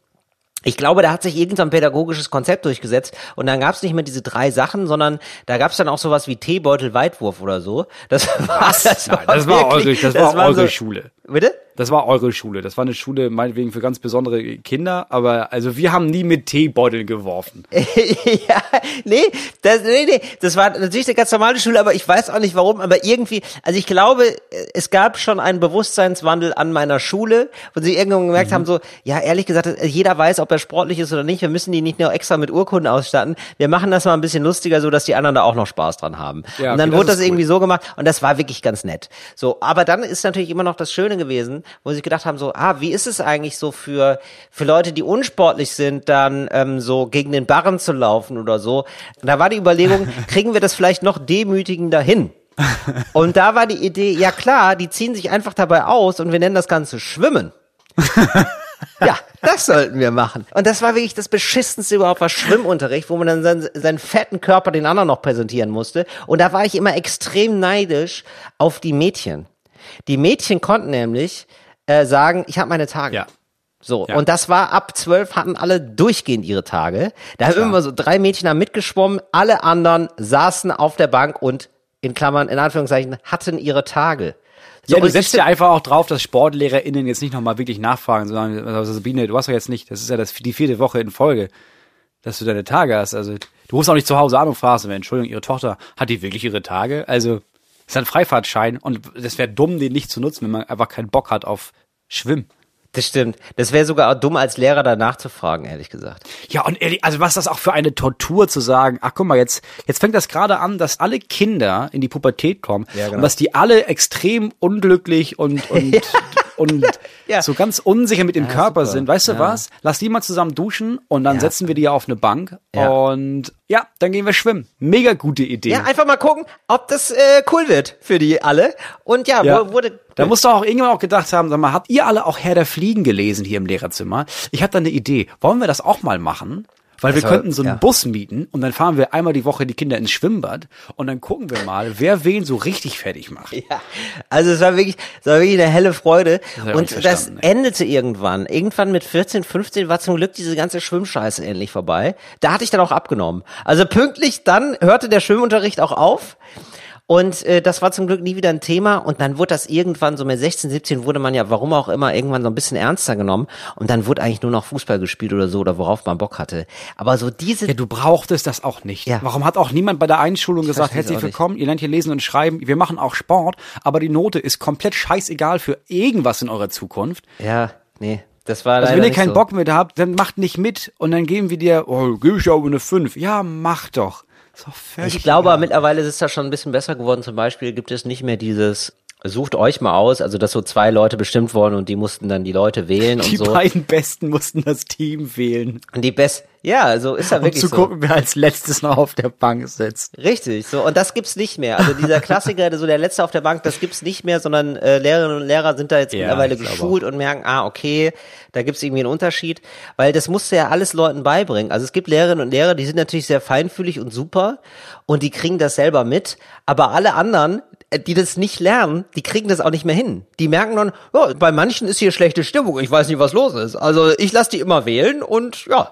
[SPEAKER 2] Ich glaube, da hat sich irgendein pädagogisches Konzept durchgesetzt und dann gab es nicht mehr diese drei Sachen, sondern da gab es dann auch sowas wie Teebeutel Weitwurf oder so. Das war, das
[SPEAKER 1] Nein, das war
[SPEAKER 2] wirklich-
[SPEAKER 1] eure, das war eure
[SPEAKER 2] so-
[SPEAKER 1] Schule.
[SPEAKER 2] Bitte?
[SPEAKER 1] Das war eure Schule. Das war eine Schule meinetwegen für ganz besondere Kinder, aber also wir haben nie mit Teebeuteln geworfen.
[SPEAKER 2] ja, nee, das, nee, nee, das war natürlich eine ganz normale Schule, aber ich weiß auch nicht warum, aber irgendwie, also ich glaube, es gab schon einen Bewusstseinswandel an meiner Schule, wo sie irgendwann gemerkt
[SPEAKER 1] Mhm.
[SPEAKER 2] haben, so, ja, ehrlich gesagt, jeder weiß, ob er sportlich ist oder nicht, wir müssen die nicht nur extra mit Urkunden ausstatten, wir machen das mal ein bisschen lustiger, so dass die anderen da auch noch Spaß dran haben.
[SPEAKER 1] Ja,
[SPEAKER 2] und dann
[SPEAKER 1] okay, das
[SPEAKER 2] wurde das
[SPEAKER 1] ist
[SPEAKER 2] irgendwie
[SPEAKER 1] cool.
[SPEAKER 2] so gemacht und das war wirklich ganz nett. So, aber dann ist natürlich immer noch das Schöne gewesen, wo sie gedacht haben, so, ah, wie ist es eigentlich so für, für Leute, die unsportlich sind, dann ähm, so gegen den Barren zu laufen oder so. Und da war die Überlegung, kriegen wir das vielleicht noch demütigender hin? Und da war die Idee, ja klar, die ziehen sich einfach dabei aus und wir nennen das Ganze Schwimmen. Ja, das sollten wir machen. Und das war wirklich das beschissenste überhaupt, war Schwimmunterricht, wo man dann seinen, seinen fetten Körper den anderen noch präsentieren musste. Und da war ich immer extrem neidisch auf die Mädchen. Die Mädchen konnten nämlich äh, sagen, ich habe meine Tage.
[SPEAKER 1] Ja.
[SPEAKER 2] So,
[SPEAKER 1] Ja.
[SPEAKER 2] und das war ab zwölf hatten alle durchgehend ihre Tage. Da haben immer so drei Mädchen da mitgeschwommen, alle anderen saßen auf der Bank und in Klammern, in Anführungszeichen, hatten ihre Tage. So,
[SPEAKER 1] Ja, du setzt ja einfach auch drauf, dass SportlehrerInnen jetzt nicht nochmal wirklich nachfragen, sondern, also Sabine, du hast doch jetzt nicht, das ist ja das, die vierte Woche in Folge, dass du deine Tage hast. Also, du rufst auch nicht zu Hause an und fragst, Entschuldigung, ihre Tochter, hat die wirklich ihre Tage? Also, ist ein Freifahrtschein und das wäre dumm, den nicht zu nutzen, wenn man einfach keinen Bock hat auf Schwimmen.
[SPEAKER 2] Das stimmt. Das wäre sogar dumm als Lehrer danach zu fragen, ehrlich gesagt.
[SPEAKER 1] Ja, und ehrlich, also was das auch für eine Tortur zu sagen, ach guck mal, jetzt, jetzt fängt das gerade an, dass alle Kinder in die Pubertät kommen
[SPEAKER 2] Ja, genau.
[SPEAKER 1] und dass die alle extrem unglücklich und, und, und
[SPEAKER 2] Ja.
[SPEAKER 1] so ganz unsicher mit dem Körper
[SPEAKER 2] super.
[SPEAKER 1] sind. Weißt du was? Lass die mal zusammen duschen und dann setzen wir die auf eine Bank und ja, dann gehen wir schwimmen. Mega gute Idee.
[SPEAKER 2] Ja, einfach mal gucken, ob das äh, cool wird für die alle. Und ja, wurde.
[SPEAKER 1] Da muss doch auch irgendjemand auch gedacht haben, sag mal, habt ihr alle auch Herr der Fliegen gelesen hier im Lehrerzimmer? Ich habe da eine Idee. Wollen wir das auch mal machen? Weil wir
[SPEAKER 2] Das war-
[SPEAKER 1] könnten so einen
[SPEAKER 2] ja.
[SPEAKER 1] Bus mieten und dann fahren wir einmal die Woche die Kinder ins Schwimmbad und dann gucken wir mal, wer wen so richtig fertig macht.
[SPEAKER 2] Ja, also es war wirklich, es war wirklich eine helle Freude.
[SPEAKER 1] nicht
[SPEAKER 2] Und das
[SPEAKER 1] ey.
[SPEAKER 2] endete irgendwann. Irgendwann mit 14, 15 war zum Glück diese ganze Schwimmscheiße endlich vorbei. Da hatte ich dann auch abgenommen. Also pünktlich dann hörte der Schwimmunterricht auch auf. Und äh, das war zum Glück nie wieder ein Thema. Und dann wurde das irgendwann, so mit 16, 17, wurde man ja, warum auch immer, irgendwann so ein bisschen ernster genommen. Und dann wurde eigentlich nur noch Fußball gespielt oder so, oder worauf man Bock hatte. Aber so diese
[SPEAKER 1] Ja, du brauchtest das auch nicht.
[SPEAKER 2] Ja.
[SPEAKER 1] Warum hat auch niemand bei der Einschulung gesagt,
[SPEAKER 2] versteh's
[SPEAKER 1] herzlich willkommen, ihr lernt hier lesen und schreiben, wir machen auch Sport, aber die Note ist komplett scheißegal für irgendwas in eurer Zukunft.
[SPEAKER 2] Ja, nee, das war
[SPEAKER 1] Also wenn ihr keinen
[SPEAKER 2] so.
[SPEAKER 1] Bock mehr habt, dann macht nicht mit und dann geben wir dir, oh, gebe ich aber eine 5. Ja, mach doch.
[SPEAKER 2] Ich glaube, mittlerweile ist das schon ein bisschen besser geworden. Zum Beispiel gibt es nicht mehr dieses Sucht euch mal aus, also dass so zwei Leute bestimmt wurden und die mussten dann die Leute wählen
[SPEAKER 1] Die
[SPEAKER 2] und so.
[SPEAKER 1] beiden Besten mussten das Team wählen,
[SPEAKER 2] Und die best, ja, so ist ja
[SPEAKER 1] um
[SPEAKER 2] wirklich
[SPEAKER 1] zu
[SPEAKER 2] so.
[SPEAKER 1] gucken, wer als letztes noch auf der Bank sitzt.
[SPEAKER 2] Richtig, so und das gibt's nicht mehr. Also dieser Klassiker, so der letzte auf der Bank, das gibt's nicht mehr, sondern äh, Lehrerinnen und Lehrer sind da jetzt
[SPEAKER 1] Ja,
[SPEAKER 2] mittlerweile geschult und merken, ah okay, da gibt's irgendwie einen Unterschied, weil das musst du ja alles Leuten beibringen. Also es gibt Lehrerinnen und Lehrer, die sind natürlich sehr feinfühlig und super und die kriegen das selber mit, aber alle anderen, die das nicht lernen, die kriegen das auch nicht mehr hin. Die merken dann, ja, bei manchen ist hier schlechte Stimmung, ich weiß nicht, was los ist. Also ich lasse die immer wählen und ja,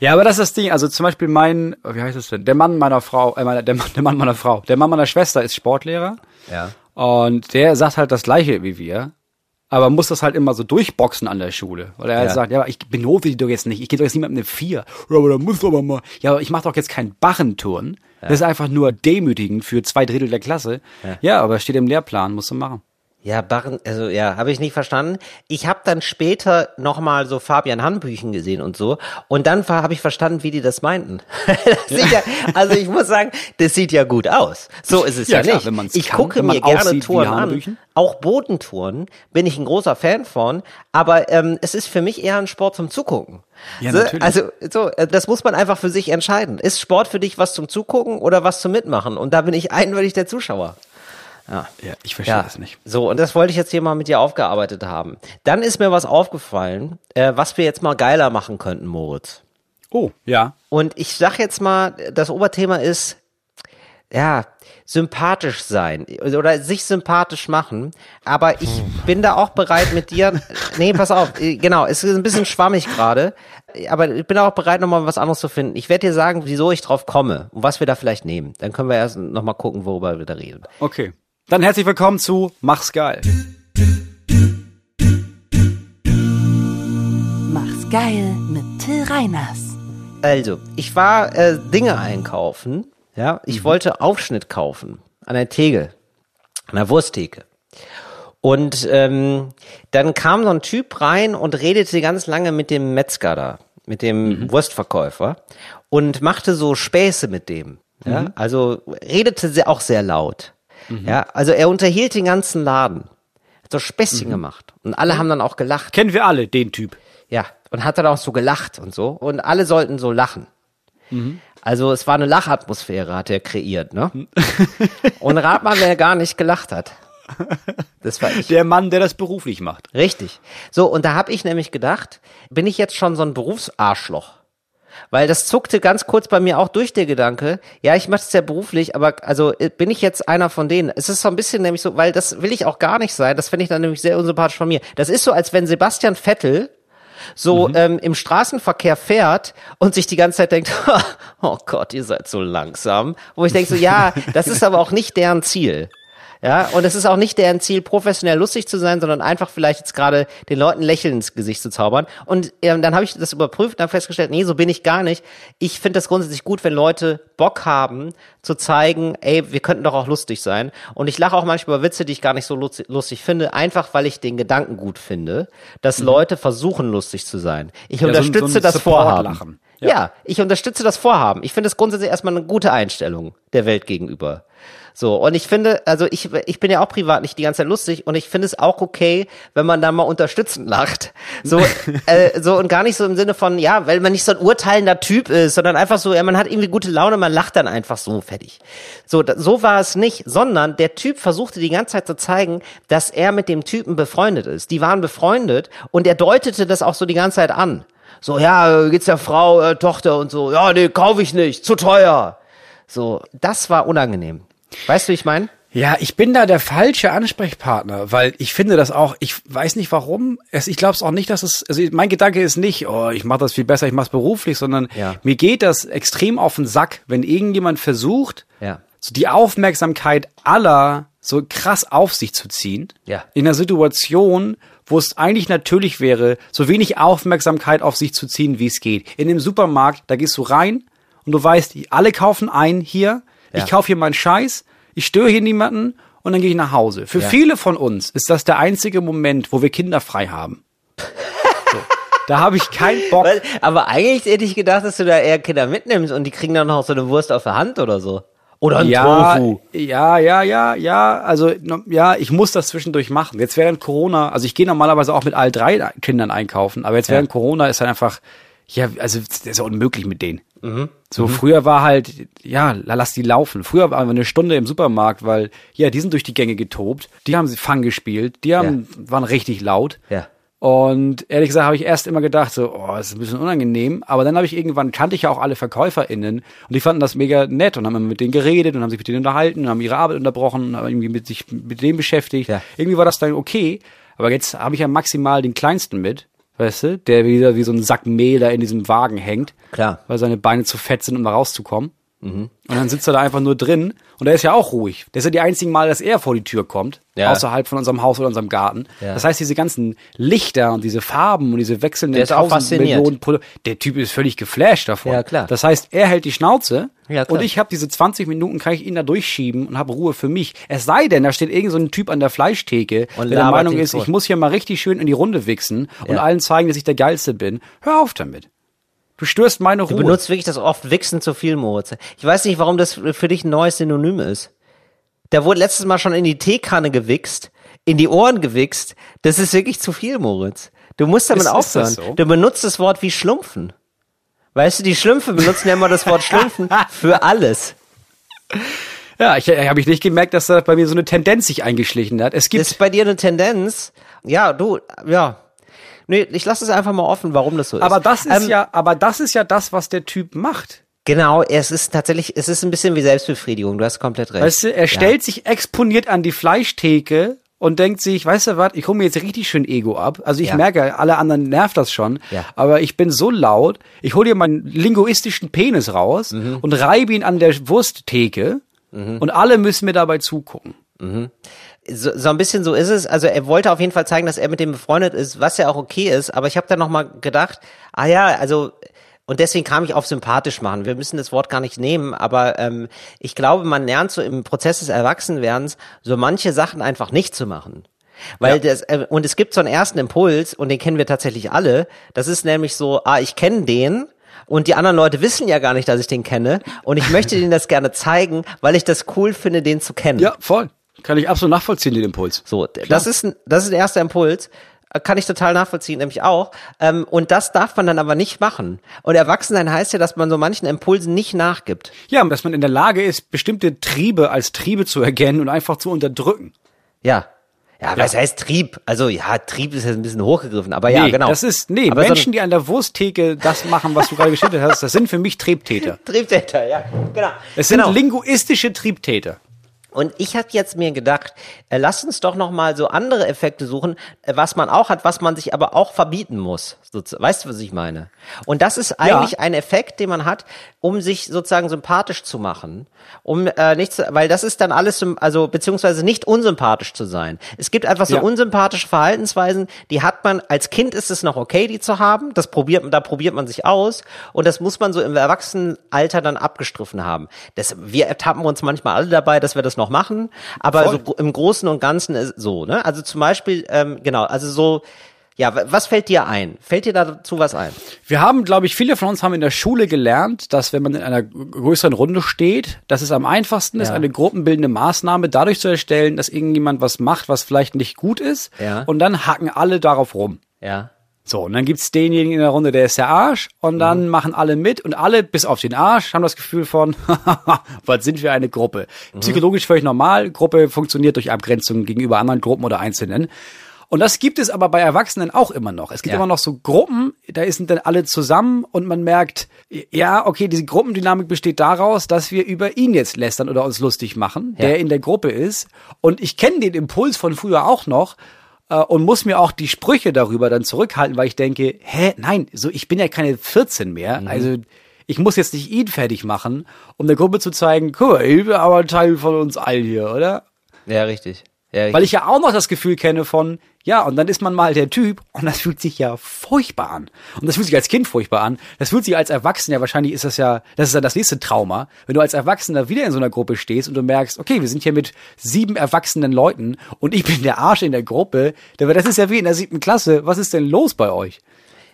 [SPEAKER 1] Ja, aber das ist das Ding. Also zum Beispiel mein, wie heißt das denn? Der Mann meiner Frau, äh, meiner, der, Mann, der Mann meiner Frau, der Mann meiner Schwester ist Sportlehrer.
[SPEAKER 2] Ja.
[SPEAKER 1] Und der sagt halt das Gleiche wie wir. Aber muss das halt immer so durchboxen an der Schule. Weil er halt
[SPEAKER 2] Ja.
[SPEAKER 1] sagt, ja, aber ich benote die doch jetzt nicht. Ich gehe doch jetzt mit einer 4. Ja, aber da muss aber mal. Ja, aber ich mache doch jetzt keinen Barrenturn. Das ist einfach nur demütigend für zwei Drittel der Klasse. Ja, aber steht im Lehrplan, musst du machen.
[SPEAKER 2] Ja, Barren, also ja, habe ich nicht verstanden. Ich habe dann später nochmal so Fabian Handbüchen gesehen und so. Und dann habe ich verstanden, wie die das meinten. das ja. Also ich muss sagen, das sieht ja gut aus. So ist es ja, ja klar, nicht. ich kann, gucke mir gerne Touren an. Auch Bodentouren bin ich ein großer Fan von. Aber ähm, es ist für mich eher ein Sport zum Zugucken. Ja, natürlich. Also so, äh, das muss man einfach für sich entscheiden. Ist Sport für dich was zum Zugucken oder was zum Mitmachen? Und da bin ich eindeutig der Zuschauer.
[SPEAKER 1] Ja, ja ich verstehe ja. das nicht.
[SPEAKER 2] So, und das wollte ich jetzt hier mal mit dir aufgearbeitet haben. Dann ist mir was aufgefallen, äh, was wir jetzt mal geiler machen könnten, Moritz.
[SPEAKER 1] Oh, ja.
[SPEAKER 2] Und ich sag jetzt mal, das Oberthema ist, ja, sympathisch sein oder sich sympathisch machen. Aber ich bin da auch bereit mit dir. Nee, pass auf, äh, genau, es ist ein bisschen schwammig gerade. Aber ich bin auch bereit, nochmal was anderes zu finden. Ich werde dir sagen, wieso ich drauf komme und was wir da vielleicht nehmen. Dann können wir erst nochmal gucken, worüber wir da reden.
[SPEAKER 1] Okay. Dann herzlich willkommen zu Mach's geil.
[SPEAKER 3] Mach's geil mit Till Reiners.
[SPEAKER 2] Also, ich war äh, Dinge einkaufen. Ja, ich mhm. wollte Aufschnitt kaufen an der Theke, an der Wursttheke. Und ähm, dann kam so ein Typ rein und redete ganz lange mit dem Metzger da, mit dem mhm. Wurstverkäufer und machte so Späße mit dem. Ja? Mhm. Also redete sie auch sehr laut. Mhm. Ja, also er unterhielt den ganzen Laden. Hat so Späßchen mhm. gemacht. Und alle haben dann auch gelacht.
[SPEAKER 1] Kennen wir alle, den Typ.
[SPEAKER 2] Ja, und hat dann auch so gelacht und so. Und alle sollten so lachen. Mhm. Also es war eine Lachatmosphäre, hat er kreiert, ne? und rat mal, wer gar nicht gelacht hat.
[SPEAKER 1] Das war ich. Der Mann, der das beruflich macht.
[SPEAKER 2] Richtig. So, und da habe ich nämlich gedacht, bin ich jetzt schon so ein Berufsarschloch? Weil das zuckte ganz kurz bei mir auch durch der Gedanke, ja, ich mache es ja beruflich, aber also äh, bin ich jetzt einer von denen? Es ist so ein bisschen nämlich so, weil das will ich auch gar nicht sein, das finde ich dann nämlich sehr unsympathisch von mir. Das ist so, als wenn Sebastian Vettel so mhm. ähm, im Straßenverkehr fährt und sich die ganze Zeit denkt, oh Gott, ihr seid so langsam. Wo ich denke so, ja, das ist aber auch nicht deren Ziel. Ja, und es ist auch nicht deren Ziel, professionell lustig zu sein, sondern einfach vielleicht jetzt gerade den Leuten Lächeln ins Gesicht zu zaubern. Und ähm, dann habe ich das überprüft und habe festgestellt, nee, so bin ich gar nicht. Ich finde das grundsätzlich gut, wenn Leute Bock haben, zu zeigen, ey, wir könnten doch auch lustig sein. Und ich lache auch manchmal über Witze, die ich gar nicht so lustig finde, einfach weil ich den Gedanken gut finde, dass mhm. Leute versuchen, lustig zu sein. Ich ja, unterstütze so ein, so ein das Vorhaben. Ja. ja, ich unterstütze das Vorhaben. Ich finde es grundsätzlich erstmal eine gute Einstellung der Welt gegenüber. So, und ich finde, also ich, ich bin ja auch privat nicht die ganze Zeit lustig und ich finde es auch okay, wenn man da mal unterstützend lacht. So, äh, so und gar nicht so im Sinne von, ja, weil man nicht so ein urteilender Typ ist, sondern einfach so, ja, man hat irgendwie gute Laune, man lacht dann einfach so fertig. So, da, so war es nicht, sondern der Typ versuchte die ganze Zeit zu zeigen, dass er mit dem Typen befreundet ist. Die waren befreundet und er deutete das auch so die ganze Zeit an. So, ja, geht's der Frau, äh, Tochter und so, ja, nee, kaufe ich nicht, zu teuer. So, das war unangenehm. Weißt du, ich meine?
[SPEAKER 1] Ja, ich bin da der falsche Ansprechpartner, weil ich finde das auch, ich weiß nicht warum, es, ich glaube es auch nicht, dass es, also mein Gedanke ist nicht, oh, ich mache das viel besser, ich mache es beruflich, sondern ja. mir geht das extrem auf den Sack, wenn irgendjemand versucht, ja. so die Aufmerksamkeit aller so krass auf sich zu ziehen, ja. in einer Situation, wo es eigentlich natürlich wäre, so wenig Aufmerksamkeit auf sich zu ziehen, wie es geht. In dem Supermarkt, da gehst du rein und du weißt, alle kaufen ein hier, ja. Ich kaufe hier meinen Scheiß, ich störe hier niemanden und dann gehe ich nach Hause. Für ja. viele von uns ist das der einzige Moment, wo wir Kinder frei haben. So. Da habe ich keinen Bock.
[SPEAKER 2] Aber eigentlich hätte ich gedacht, dass du da eher Kinder mitnimmst und die kriegen dann noch so eine Wurst auf der Hand oder so. Oder ein
[SPEAKER 1] ja,
[SPEAKER 2] Tofu.
[SPEAKER 1] Ja, ja, ja, ja. Also ja, ich muss das zwischendurch machen. Jetzt während Corona, also ich gehe normalerweise auch mit all drei Kindern einkaufen, aber jetzt ja. während Corona ist halt einfach, ja, also das ist ja unmöglich mit denen. Mhm. So, mhm. früher war halt, ja, lass die laufen. Früher war eine Stunde im Supermarkt, weil, ja, die sind durch die Gänge getobt, die haben Fang gespielt, die haben, ja. waren richtig laut. Ja. Und ehrlich gesagt habe ich erst immer gedacht, so, oh, das ist ein bisschen unangenehm. Aber dann habe ich irgendwann, kannte ich ja auch alle VerkäuferInnen und die fanden das mega nett und haben immer mit denen geredet und haben sich mit denen unterhalten und haben ihre Arbeit unterbrochen und haben irgendwie mit sich mit denen beschäftigt. Ja. Irgendwie war das dann okay. Aber jetzt habe ich ja maximal den kleinsten mit weißt du, der wieder wie so ein Sack Mehl da in diesem Wagen hängt.
[SPEAKER 2] Klar.
[SPEAKER 1] Weil seine Beine zu fett sind, um da rauszukommen. Und dann sitzt er da einfach nur drin und er ist ja auch ruhig. Das ist ja die einzigen Mal, dass er vor die Tür kommt,
[SPEAKER 2] Ja.
[SPEAKER 1] außerhalb von unserem Haus oder unserem Garten.
[SPEAKER 2] Ja.
[SPEAKER 1] Das heißt, diese ganzen Lichter und diese Farben und diese wechselnden tausend. Millionen Produ Der Typ ist völlig geflasht davon.
[SPEAKER 2] Ja, klar.
[SPEAKER 1] Das heißt, er hält die Schnauze
[SPEAKER 2] Ja, klar.
[SPEAKER 1] und ich habe diese 20 Minuten, kann ich ihn da durchschieben und habe Ruhe für mich. Es sei denn, da steht irgend so ein Typ an der Fleischtheke,
[SPEAKER 2] Und
[SPEAKER 1] der der Meinung ist, ich muss hier mal richtig schön in die Runde wichsen und allen zeigen, dass ich der Geilste bin. Hör auf damit. Du störst meine
[SPEAKER 2] Du
[SPEAKER 1] Ruhe.
[SPEAKER 2] benutzt wirklich das oft Wichsen zu viel, Moritz. Ich weiß nicht, warum das für dich ein neues Synonym ist. Da wurde letztes Mal schon in die Teekanne gewichst, in die Ohren gewichst. Das ist wirklich zu viel, Moritz. Du musst damit
[SPEAKER 1] Ist- ist
[SPEAKER 2] aufhören.
[SPEAKER 1] das so?
[SPEAKER 2] Du benutzt das Wort wie Schlumpfen. Weißt du, die Schlümpfe benutzen ja immer das Wort Schlumpfen für alles.
[SPEAKER 1] Ja, ich äh, habe ich nicht gemerkt, dass da bei mir so eine Tendenz sich eingeschlichen hat. Es gibt
[SPEAKER 2] Ist bei dir eine Tendenz? Ja, du, ja. Nee, ich lasse es einfach mal offen, warum das so ist.
[SPEAKER 1] aber das ist
[SPEAKER 2] Ähm,
[SPEAKER 1] ja, aber das ist ja das, was der Typ macht.
[SPEAKER 2] Genau, es ist tatsächlich, es ist ein bisschen wie Selbstbefriedigung. Du hast komplett recht.
[SPEAKER 1] Weißt du, er
[SPEAKER 2] Ja.
[SPEAKER 1] stellt sich exponiert an die Fleischtheke und denkt sich, weißt du was, ich hole mir jetzt richtig schön Ego ab. Also ich
[SPEAKER 2] Ja.
[SPEAKER 1] merke, alle anderen nervt das schon,
[SPEAKER 2] Ja.
[SPEAKER 1] aber ich bin so laut, ich hole dir meinen linguistischen Penis raus
[SPEAKER 2] Mhm.
[SPEAKER 1] und reibe ihn an der Wursttheke und alle müssen mir dabei zugucken.
[SPEAKER 2] So, so ein bisschen so ist es. Also er wollte auf jeden Fall zeigen, dass er mit dem befreundet ist, was ja auch okay ist. Aber ich habe dann noch mal gedacht, ah ja, also und deswegen kam ich auf sympathisch machen. Wir müssen das Wort gar nicht nehmen, aber ähm, ich glaube, man lernt so im Prozess des Erwachsenwerdens so manche Sachen einfach nicht zu machen. Weil das, äh, und es gibt so einen ersten Impuls, und den kennen wir tatsächlich alle. Das ist nämlich so, ah, ich kenne den, und die anderen Leute wissen ja gar nicht, dass ich den kenne. Und ich möchte denen das gerne zeigen, weil ich das cool finde, den zu kennen.
[SPEAKER 1] Ja, voll. Kann ich absolut nachvollziehen, den Impuls.
[SPEAKER 2] So, das ist ein, das ist ein erster Impuls. Äh, Kann ich total nachvollziehen, nämlich auch. Ähm, und das darf man dann aber nicht machen. Und Erwachsensein heißt ja, dass man so manchen Impulsen nicht nachgibt.
[SPEAKER 1] Ja, dass man in der Lage ist, bestimmte Triebe als Triebe zu erkennen und einfach zu unterdrücken.
[SPEAKER 2] Ja. Ja, was heißt Trieb? Also ja, Trieb ist jetzt ein bisschen hochgegriffen, aber ja,
[SPEAKER 1] nee,
[SPEAKER 2] genau.
[SPEAKER 1] Das ist, nee,
[SPEAKER 2] aber
[SPEAKER 1] Menschen, die an der Wursttheke das machen, was du gerade geschildert hast, das sind für mich Triebtäter.
[SPEAKER 2] so Triebtäter, ja, genau.
[SPEAKER 1] Es sind
[SPEAKER 2] genau.
[SPEAKER 1] linguistische Triebtäter.
[SPEAKER 2] Und ich hatte jetzt mir gedacht, äh, lass uns doch noch mal so andere Effekte suchen, äh, was man auch hat, was man sich aber auch verbieten muss. Weißt du, was ich meine? Und das ist eigentlich ein Effekt, den man hat, um sich sozusagen sympathisch zu machen, um äh, nicht zu, weil das ist dann alles, also beziehungsweise nicht unsympathisch zu sein. Es gibt einfach so
[SPEAKER 1] Ja.
[SPEAKER 2] unsympathische Verhaltensweisen, die hat man als Kind ist es noch okay, die zu haben. Das probiert, da probiert man sich aus und das muss man so im Erwachsenenalter dann abgestriffen haben. Das, wir ertappen uns manchmal alle dabei, dass wir das noch machen, aber
[SPEAKER 1] Voll.
[SPEAKER 2] so im Großen und Ganzen ist so. Ne? Also zum Beispiel, ähm, genau, also so. Ja, wa- was fällt dir ein? Fällt dir dazu was ein?
[SPEAKER 1] Wir haben, glaube ich, viele von uns haben in der Schule gelernt, dass wenn man in einer größeren Runde steht, dass es am einfachsten ist,
[SPEAKER 2] Ja.
[SPEAKER 1] eine gruppenbildende Maßnahme dadurch zu erstellen, dass irgendjemand was macht, was vielleicht nicht gut ist.
[SPEAKER 2] Ja.
[SPEAKER 1] Und dann hacken alle darauf rum.
[SPEAKER 2] Ja.
[SPEAKER 1] So, und dann gibt's denjenigen in der Runde, der ist der Arsch, und dann machen alle mit und alle, bis auf den Arsch, haben das Gefühl von, was sind wir eine Gruppe? Psychologisch völlig normal, Gruppe funktioniert durch Abgrenzung gegenüber anderen Gruppen oder Einzelnen. Und das gibt es aber bei Erwachsenen auch immer noch. Es gibt
[SPEAKER 2] Ja.
[SPEAKER 1] immer noch so Gruppen, da sind dann alle zusammen und man merkt, ja, okay, diese Gruppendynamik besteht daraus, dass wir über ihn jetzt lästern oder uns lustig machen,
[SPEAKER 2] Ja.
[SPEAKER 1] der in der Gruppe ist. Und ich kenne den Impuls von früher auch noch, und muss mir auch die Sprüche darüber dann zurückhalten, weil ich denke, hä, nein, so ich bin ja keine 14 mehr, also ich muss jetzt nicht ihn fertig machen, um der Gruppe zu zeigen, guck mal, ich bin aber ein Teil von uns allen hier, oder?
[SPEAKER 2] Ja, richtig. Ja.
[SPEAKER 1] Weil ich ja auch noch das Gefühl kenne von, ja, und dann ist man mal der Typ und das fühlt sich ja furchtbar an. Und das fühlt sich als Kind furchtbar an. Das fühlt sich als Erwachsener, ja wahrscheinlich ist das ja, das ist ja das nächste Trauma, wenn du als Erwachsener wieder in so einer Gruppe stehst und du merkst, okay, wir sind hier mit sieben erwachsenen Leuten und ich bin der Arsch in der Gruppe. Das ist ja wie in der siebten Klasse. Was ist denn los bei euch?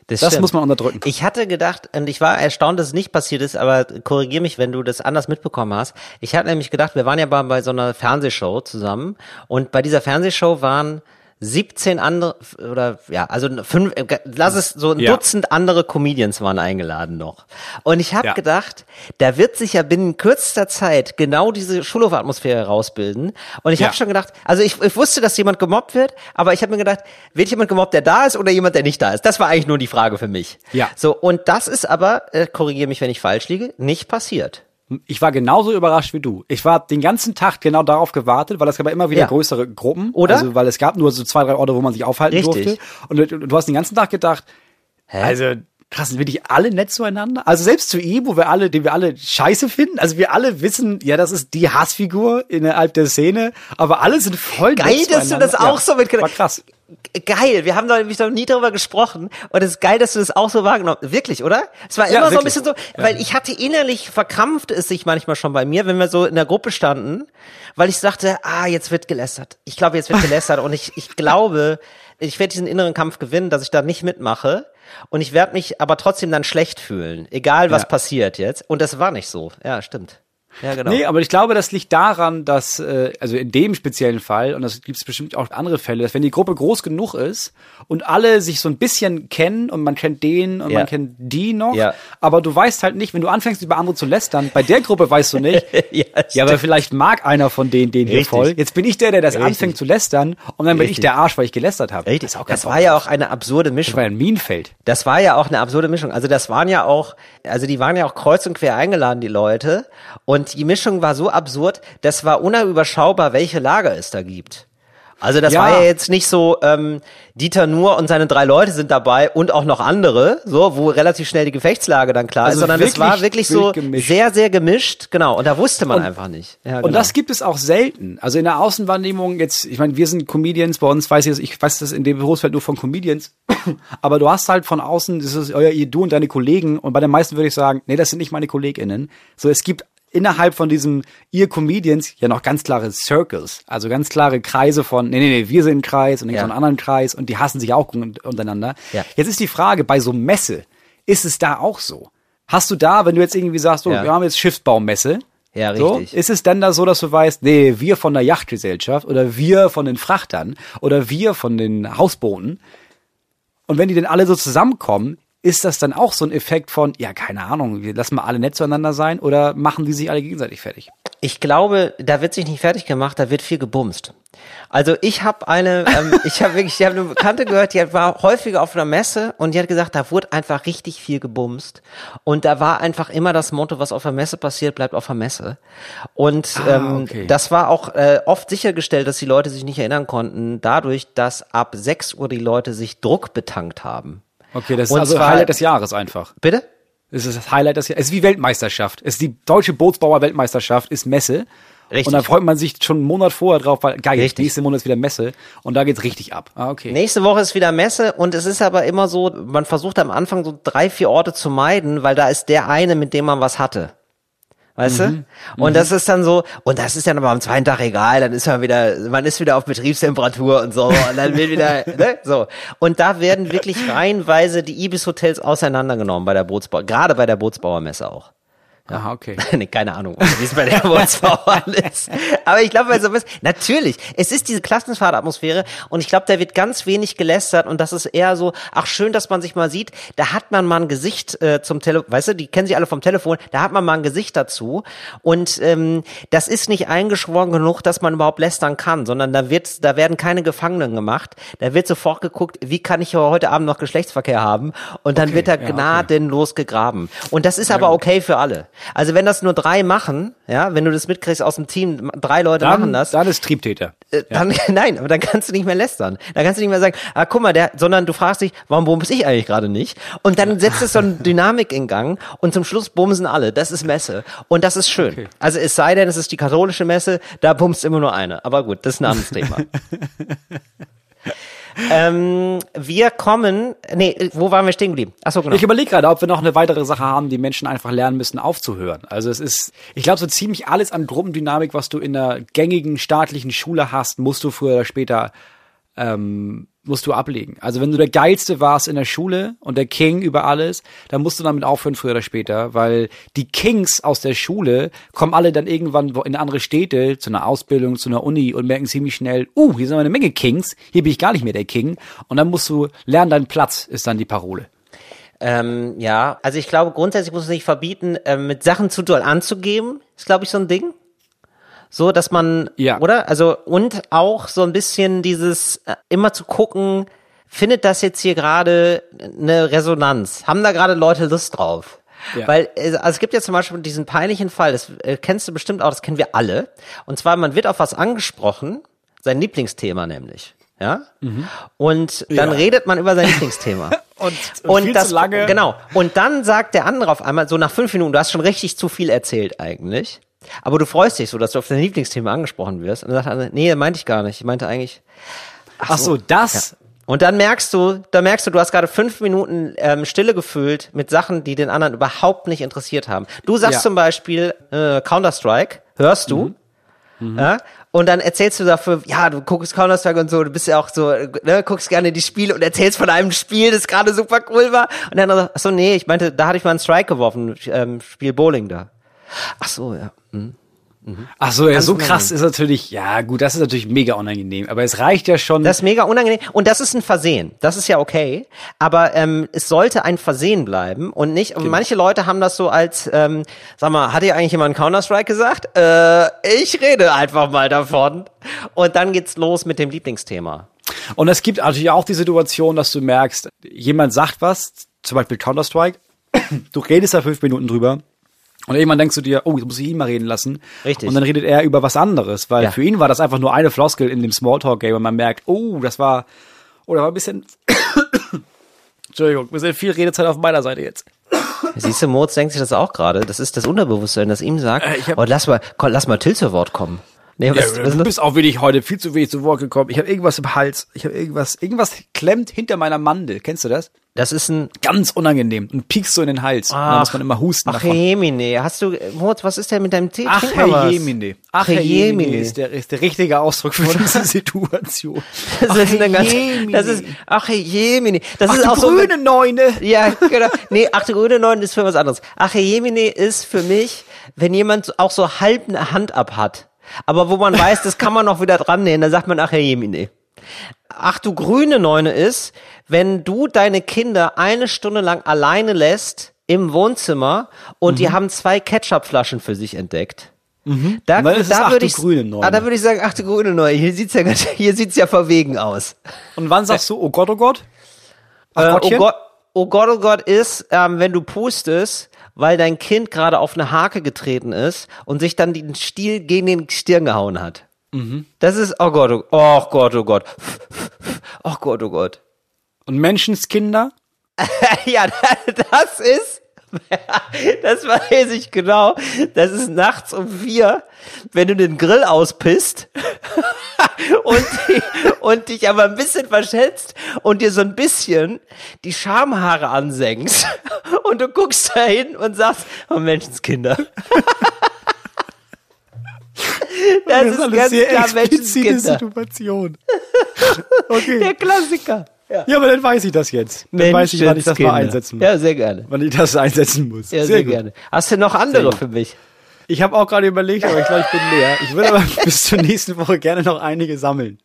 [SPEAKER 1] Das
[SPEAKER 2] stimmt.
[SPEAKER 1] muss man unterdrücken.
[SPEAKER 2] Ich hatte gedacht, und ich war erstaunt, dass es nicht passiert ist, aber korrigier mich, wenn du das anders mitbekommen hast. Ich hatte nämlich gedacht, wir waren ja bei, bei so einer Fernsehshow zusammen und bei dieser Fernsehshow waren 17 andere oder ja, also fünf, äh, lass es so ein
[SPEAKER 1] Ja.
[SPEAKER 2] Dutzend andere Comedians waren eingeladen noch. Und ich habe
[SPEAKER 1] Ja.
[SPEAKER 2] gedacht, da wird sich ja binnen kürzester Zeit genau diese Schulhofatmosphäre herausbilden. Und ich
[SPEAKER 1] Ja.
[SPEAKER 2] habe schon gedacht, also ich, ich wusste, dass jemand gemobbt wird, aber ich habe mir gedacht, wird jemand gemobbt, der da ist oder jemand, der nicht da ist? Das war eigentlich nur die Frage für mich.
[SPEAKER 1] Ja.
[SPEAKER 2] So, und das ist aber, äh, korrigiere mich, wenn ich falsch liege, nicht passiert.
[SPEAKER 1] Ich war genauso überrascht wie du. Ich war den ganzen Tag genau darauf gewartet, weil es gab immer wieder
[SPEAKER 2] Ja.
[SPEAKER 1] größere Gruppen.
[SPEAKER 2] Oder?
[SPEAKER 1] Also, weil es gab nur so zwei, drei Orte, wo man sich aufhalten
[SPEAKER 2] Richtig.
[SPEAKER 1] durfte. Und du, du hast den ganzen Tag gedacht, also, Krass, sind wirklich alle nett zueinander? Also selbst zu ihm, wo wir alle, den wir alle scheiße finden, also wir alle wissen, ja, das ist die Hassfigur innerhalb der Szene, aber alle sind voll
[SPEAKER 2] Geil,
[SPEAKER 1] nett
[SPEAKER 2] dass du das auch so mit
[SPEAKER 1] War krass.
[SPEAKER 2] Geil, wir haben doch nämlich noch nie darüber gesprochen und es ist geil, dass du das auch so wahrgenommen Wirklich, oder? Es war
[SPEAKER 1] Ja,
[SPEAKER 2] immer so ein bisschen so, weil ich hatte innerlich verkrampft es sich manchmal schon bei mir, wenn wir so in der Gruppe standen, weil ich sagte, ah, jetzt wird gelästert. Ich glaube, jetzt wird gelästert und ich, ich glaube, ich werde diesen inneren Kampf gewinnen, dass ich da nicht mitmache und ich werde mich aber trotzdem dann schlecht fühlen, egal was
[SPEAKER 1] Ja.
[SPEAKER 2] passiert jetzt. Und das war nicht so. Ja, stimmt. Ja, genau.
[SPEAKER 1] Nee, aber ich glaube, das liegt daran, dass, äh, also in dem speziellen Fall, und das gibt es bestimmt auch andere Fälle, dass wenn die Gruppe groß genug ist und alle sich so ein bisschen kennen und man kennt den und
[SPEAKER 2] Ja.
[SPEAKER 1] man kennt die noch,
[SPEAKER 2] Ja.
[SPEAKER 1] aber du weißt halt nicht, wenn du anfängst über andere zu lästern, bei der Gruppe weißt du nicht,
[SPEAKER 2] Ja,
[SPEAKER 1] ja, aber vielleicht mag einer von denen den hier voll. Jetzt bin ich der, der das
[SPEAKER 2] Richtig.
[SPEAKER 1] anfängt zu lästern und dann bin ich der Arsch, weil ich gelästert habe.
[SPEAKER 2] Richtig.
[SPEAKER 1] Das, ist auch
[SPEAKER 2] Das war ja auch eine absurde
[SPEAKER 1] das
[SPEAKER 2] Mischung.
[SPEAKER 1] war ja ein Minenfeld.
[SPEAKER 2] Das war ja auch eine absurde Mischung. Also das waren ja auch, also die waren ja auch kreuz und quer eingeladen, die Leute. Und die Mischung war so absurd, das war unüberschaubar, welche Lager es da gibt. Also das
[SPEAKER 1] Ja.
[SPEAKER 2] war ja jetzt nicht so, ähm, Dieter Nuhr und seine drei Leute sind dabei und auch noch andere, so, wo relativ schnell die Gefechtslage dann klar
[SPEAKER 1] Also
[SPEAKER 2] ist, sondern es war
[SPEAKER 1] wirklich
[SPEAKER 2] so
[SPEAKER 1] gemischt.
[SPEAKER 2] sehr, sehr gemischt, genau. Und da wusste man
[SPEAKER 1] Und-
[SPEAKER 2] einfach nicht. Ja,
[SPEAKER 1] Und
[SPEAKER 2] genau.
[SPEAKER 1] das gibt es auch selten. Also in der Außenwahrnehmung jetzt, ich meine, wir sind Comedians, bei uns weiß ich ich weiß das in dem Berufsfeld nur von Comedians, aber du hast halt von außen, das ist euer, ihr, du und deine Kollegen und bei den meisten würde ich sagen, nee, das sind nicht meine KollegInnen. So, es gibt innerhalb von diesem ihr Comedians ja noch ganz klare Circles, also ganz klare Kreise von, nee, nee, nee, wir sind ein Kreis und dann
[SPEAKER 2] Ja.
[SPEAKER 1] so einen anderen Kreis und die hassen sich auch un- untereinander.
[SPEAKER 2] Ja.
[SPEAKER 1] Jetzt ist die Frage, bei so Messe, ist es da auch so? Hast du da, wenn du jetzt irgendwie sagst, oh,
[SPEAKER 2] Ja.
[SPEAKER 1] wir haben jetzt Schiffsbaumesse,
[SPEAKER 2] Ja,
[SPEAKER 1] so,
[SPEAKER 2] richtig.
[SPEAKER 1] ist es denn da so, dass du weißt, nee, wir von der Yachtgesellschaft oder wir von den Frachtern oder wir von den Hausbooten und wenn die denn alle so zusammenkommen, ist das dann auch so ein Effekt von, ja, keine Ahnung, wir lassen mal alle nett zueinander sein oder machen die sich alle gegenseitig fertig?
[SPEAKER 2] Ich glaube, da wird sich nicht fertig gemacht, da wird viel gebumst. Also ich habe eine, ähm, ich habe wirklich, ich habe eine Bekannte gehört, die war häufiger auf einer Messe und die hat gesagt, da wurde einfach richtig viel gebumst und da war einfach immer das Motto, was auf der Messe passiert, bleibt auf der Messe. Und
[SPEAKER 1] Ah,
[SPEAKER 2] ähm,
[SPEAKER 1] okay.
[SPEAKER 2] das war auch äh, oft sichergestellt, dass die Leute sich nicht erinnern konnten, dadurch, dass ab 6 Uhr die Leute sich Druck betankt haben.
[SPEAKER 1] Okay, das ist
[SPEAKER 2] Und
[SPEAKER 1] also
[SPEAKER 2] zwar-
[SPEAKER 1] Highlight des Jahres einfach.
[SPEAKER 2] Bitte?
[SPEAKER 1] Es ist das Highlight des Jahres. Es ist wie Weltmeisterschaft. Es ist die deutsche Bootsbauer-Weltmeisterschaft, ist Messe.
[SPEAKER 2] Richtig.
[SPEAKER 1] Und da freut man sich schon einen Monat vorher drauf, weil geil,
[SPEAKER 2] Richtig.
[SPEAKER 1] nächste Monat ist wieder Messe und da geht's richtig ab. Ah, okay.
[SPEAKER 2] Nächste Woche ist wieder Messe und es ist aber immer so, man versucht am Anfang so drei, vier Orte zu meiden, weil da ist der eine, mit dem man was hatte. Weißt
[SPEAKER 1] Mhm.
[SPEAKER 2] du? Und das ist dann so, und das ist dann aber am zweiten Tag egal, dann ist man wieder, man ist wieder auf Betriebstemperatur und so, und dann wird wieder, ne, so. Und da werden wirklich reihenweise die Ibis-Hotels auseinandergenommen bei der Bootsbau, gerade bei der Bootsbauermesse auch.
[SPEAKER 1] Aha, okay.
[SPEAKER 2] nee, keine Ahnung, wie es bei der Bootsbauern ist. Aber ich glaube, sowas, natürlich, es ist diese Klassenfahrtatmosphäre und ich glaube, da wird ganz wenig gelästert und das ist eher so, ach schön, dass man sich mal sieht, da hat man mal ein Gesicht äh, zum Telefon, weißt du, die kennen sich alle vom Telefon, da hat man mal ein Gesicht dazu und ähm, das ist nicht eingeschworen genug, dass man überhaupt lästern kann, sondern da wird, da werden keine Gefangenen gemacht, da wird sofort geguckt, wie kann ich heute Abend noch Geschlechtsverkehr haben und dann
[SPEAKER 1] Okay,
[SPEAKER 2] wird da
[SPEAKER 1] ja, okay.
[SPEAKER 2] gnadenlos gegraben. Und das ist aber okay für alle. Also wenn das nur drei machen, ja, wenn du das mitkriegst aus dem Team, drei Leute machen
[SPEAKER 1] Dann,
[SPEAKER 2] das,
[SPEAKER 1] dann ist Triebtäter.
[SPEAKER 2] äh, dann, nein, aber dann kannst du nicht mehr lästern. Dann kannst du nicht mehr sagen, ah, guck mal, der, sondern du fragst dich, warum bumse ich eigentlich gerade nicht? Und dann setzt es so eine Dynamik in Gang und zum Schluss bumsen alle. Das ist Messe. Und das ist schön.
[SPEAKER 1] Okay.
[SPEAKER 2] Also es sei denn, es ist die katholische Messe, da bumst immer nur eine. Aber gut, das ist ein anderes Thema. Ähm, wir kommen, nee, wo waren wir stehen geblieben? Achso, genau.
[SPEAKER 1] Ich überlege gerade, ob wir noch eine weitere Sache haben, die Menschen einfach lernen müssen, aufzuhören. Also es ist, ich glaube, so ziemlich alles an Gruppendynamik, was du in der gängigen staatlichen Schule hast, musst du früher oder später ähm, musst du ablegen. Also wenn du der Geilste warst in der Schule und der King über alles, dann musst du damit aufhören, früher oder später, weil die Kings aus der Schule kommen alle dann irgendwann in andere Städte, zu einer Ausbildung, zu einer Uni und merken ziemlich schnell, uh, hier sind eine Menge Kings, hier bin ich gar nicht mehr der King. Und dann musst du lernen, deinen Platz ist dann die Parole.
[SPEAKER 2] Ähm, ja, also ich glaube, grundsätzlich muss es nicht verbieten, ähm, mit Sachen zu doll anzugeben, ist, glaube ich, so ein Ding. So, dass man,
[SPEAKER 1] Ja.
[SPEAKER 2] oder? Also, und auch so ein bisschen dieses, äh, immer zu gucken, findet das jetzt hier gerade eine Resonanz? Haben da gerade Leute Lust drauf?
[SPEAKER 1] Ja.
[SPEAKER 2] Weil äh, also es gibt ja zum Beispiel diesen peinlichen Fall, das äh, kennst du bestimmt auch, das kennen wir alle. Und zwar, man wird auf was angesprochen, sein Lieblingsthema nämlich. Ja? Und dann
[SPEAKER 1] Ja.
[SPEAKER 2] redet man über sein Lieblingsthema.
[SPEAKER 1] Und,
[SPEAKER 2] Und
[SPEAKER 1] viel
[SPEAKER 2] das,
[SPEAKER 1] zu lange.
[SPEAKER 2] genau. Und dann sagt der andere auf einmal, so nach fünf Minuten, du hast schon richtig zu viel erzählt eigentlich. Aber du freust dich so, dass du auf dein Lieblingsthema angesprochen wirst. Und dann sagt andere, nee, meinte ich gar nicht. Ich meinte eigentlich,
[SPEAKER 1] Ach so, das.
[SPEAKER 2] und dann merkst du, da merkst du, du hast gerade fünf Minuten ähm, Stille gefüllt mit Sachen, die den anderen überhaupt nicht interessiert haben. Du sagst
[SPEAKER 1] Ja.
[SPEAKER 2] zum Beispiel äh, Counter-Strike, hörst du,
[SPEAKER 1] Mhm.
[SPEAKER 2] ja, und dann erzählst du dafür, ja, du guckst Counter-Strike und so, du bist ja auch so, ne, guckst gerne die Spiele und erzählst von einem Spiel, das gerade super cool war. Und dann, ach so, nee, ich meinte, da hatte ich mal einen Strike geworfen, ähm, Spiel Bowling da. Ach so, ja. Hm.
[SPEAKER 1] Ach so, ja, so
[SPEAKER 2] unangenehm.
[SPEAKER 1] krass ist natürlich, ja gut, das ist natürlich mega unangenehm. Aber es reicht ja schon.
[SPEAKER 2] Das ist mega unangenehm. Und das ist ein Versehen. Das ist ja okay. Aber ähm, es sollte ein Versehen bleiben und nicht. Und manche Leute haben das so als, ähm, sag mal, hat dir eigentlich jemand Counter-Strike gesagt? Äh, ich rede einfach mal davon. Und dann geht's los mit dem Lieblingsthema.
[SPEAKER 1] Und es gibt natürlich auch die Situation, dass du merkst, jemand sagt was, zum Beispiel Counter-Strike, du redest da fünf Minuten drüber und irgendwann denkst du dir, oh, jetzt muss ich ihn mal reden lassen.
[SPEAKER 2] Richtig.
[SPEAKER 1] Und dann redet er über was anderes, weil
[SPEAKER 2] Ja.
[SPEAKER 1] für ihn war das einfach nur eine Floskel in dem Smalltalk-Game und man merkt, oh, das war, oh, da war ein bisschen, Entschuldigung, ein bisschen viel Redezeit auf meiner Seite jetzt.
[SPEAKER 2] Siehst du, Moritz denkt sich das auch gerade. Das ist das Unterbewusstsein, das ihm sagt,
[SPEAKER 1] Äh, hab-
[SPEAKER 2] oh, lass mal, lass mal Till zu Wort kommen. Nee, was,
[SPEAKER 1] Ja,
[SPEAKER 2] was,
[SPEAKER 1] du bist auch wenig heute viel zu wenig zu Wort gekommen. Ich habe irgendwas im Hals. Ich habe irgendwas, irgendwas klemmt hinter meiner Mandel. Kennst du das?
[SPEAKER 2] das ist ein
[SPEAKER 1] Ganz unangenehm und piekst so in den Hals. Und dann muss man immer husten
[SPEAKER 2] Ach. Jemine, hast du, Moritz, was ist denn mit deinem Tee?
[SPEAKER 1] Ach, Herr. Jemine. Ach,
[SPEAKER 2] Herr
[SPEAKER 1] Jemine ist der, ist der richtige Ausdruck für diese Situation.
[SPEAKER 2] Das
[SPEAKER 1] Ach,
[SPEAKER 2] ist eine ganz, das ist, ach Jemine. Das
[SPEAKER 1] Ach,
[SPEAKER 2] ist auch so.
[SPEAKER 1] grüne Neune.
[SPEAKER 2] Ja, genau. Nee, ach, der grüne Neun ist für was anderes. Ach, Jemine ist für mich, wenn jemand auch so halb eine Hand ab hat. Aber wo man weiß, das kann man noch wieder dran nähen, dann sagt man, ach, Herr Jemine. Ach, du grüne Neune ist, wenn du deine Kinder eine Stunde lang alleine lässt im Wohnzimmer und
[SPEAKER 1] Mhm.
[SPEAKER 2] die haben zwei Ketchupflaschen für sich entdeckt. Da,
[SPEAKER 1] Weil es ist,
[SPEAKER 2] da
[SPEAKER 1] ach,
[SPEAKER 2] würde
[SPEAKER 1] du
[SPEAKER 2] ich,
[SPEAKER 1] grüne Neune.
[SPEAKER 2] ah, da würde ich sagen, ach du grüne Neune, hier sieht's ja hier sieht's ja verwegen aus.
[SPEAKER 1] Und wann sagst du, oh Gott, oh Gott? Ach,
[SPEAKER 2] Äh, oh? Gott, oh Gott, oh Gott ist, ähm, wenn du pustest, weil dein Kind gerade auf eine Hake getreten ist und sich dann den Stiel gegen den Stirn gehauen hat.
[SPEAKER 1] Mhm.
[SPEAKER 2] Das ist, oh Gott, oh, oh Gott, oh Gott. Oh Gott, oh Gott.
[SPEAKER 1] Und Menschenskinder?
[SPEAKER 2] ja, das ist, das weiß ich genau. Das ist nachts um vier, wenn du den Grill auspisst und, und dich aber ein bisschen verschätzt und dir so ein bisschen die Schamhaare ansenkst und du guckst da hin und sagst, oh Menschenskinder. Das, ist, ganz klar Menschenskinder.
[SPEAKER 1] Situation. Okay.
[SPEAKER 2] Der Klassiker.
[SPEAKER 1] Ja, aber dann weiß ich das jetzt. Dann weiß ich, wann ich das mal
[SPEAKER 2] Menschenskinder.
[SPEAKER 1] einsetzen muss.
[SPEAKER 2] Ja, sehr gerne.
[SPEAKER 1] Wann ich das einsetzen muss.
[SPEAKER 2] Ja, sehr,
[SPEAKER 1] gut.
[SPEAKER 2] gerne. Hast du noch andere für mich?
[SPEAKER 1] Ich habe auch gerade überlegt, aber ich glaube, ich bin leer. Ich würde aber bis zur nächsten Woche gerne noch einige sammeln.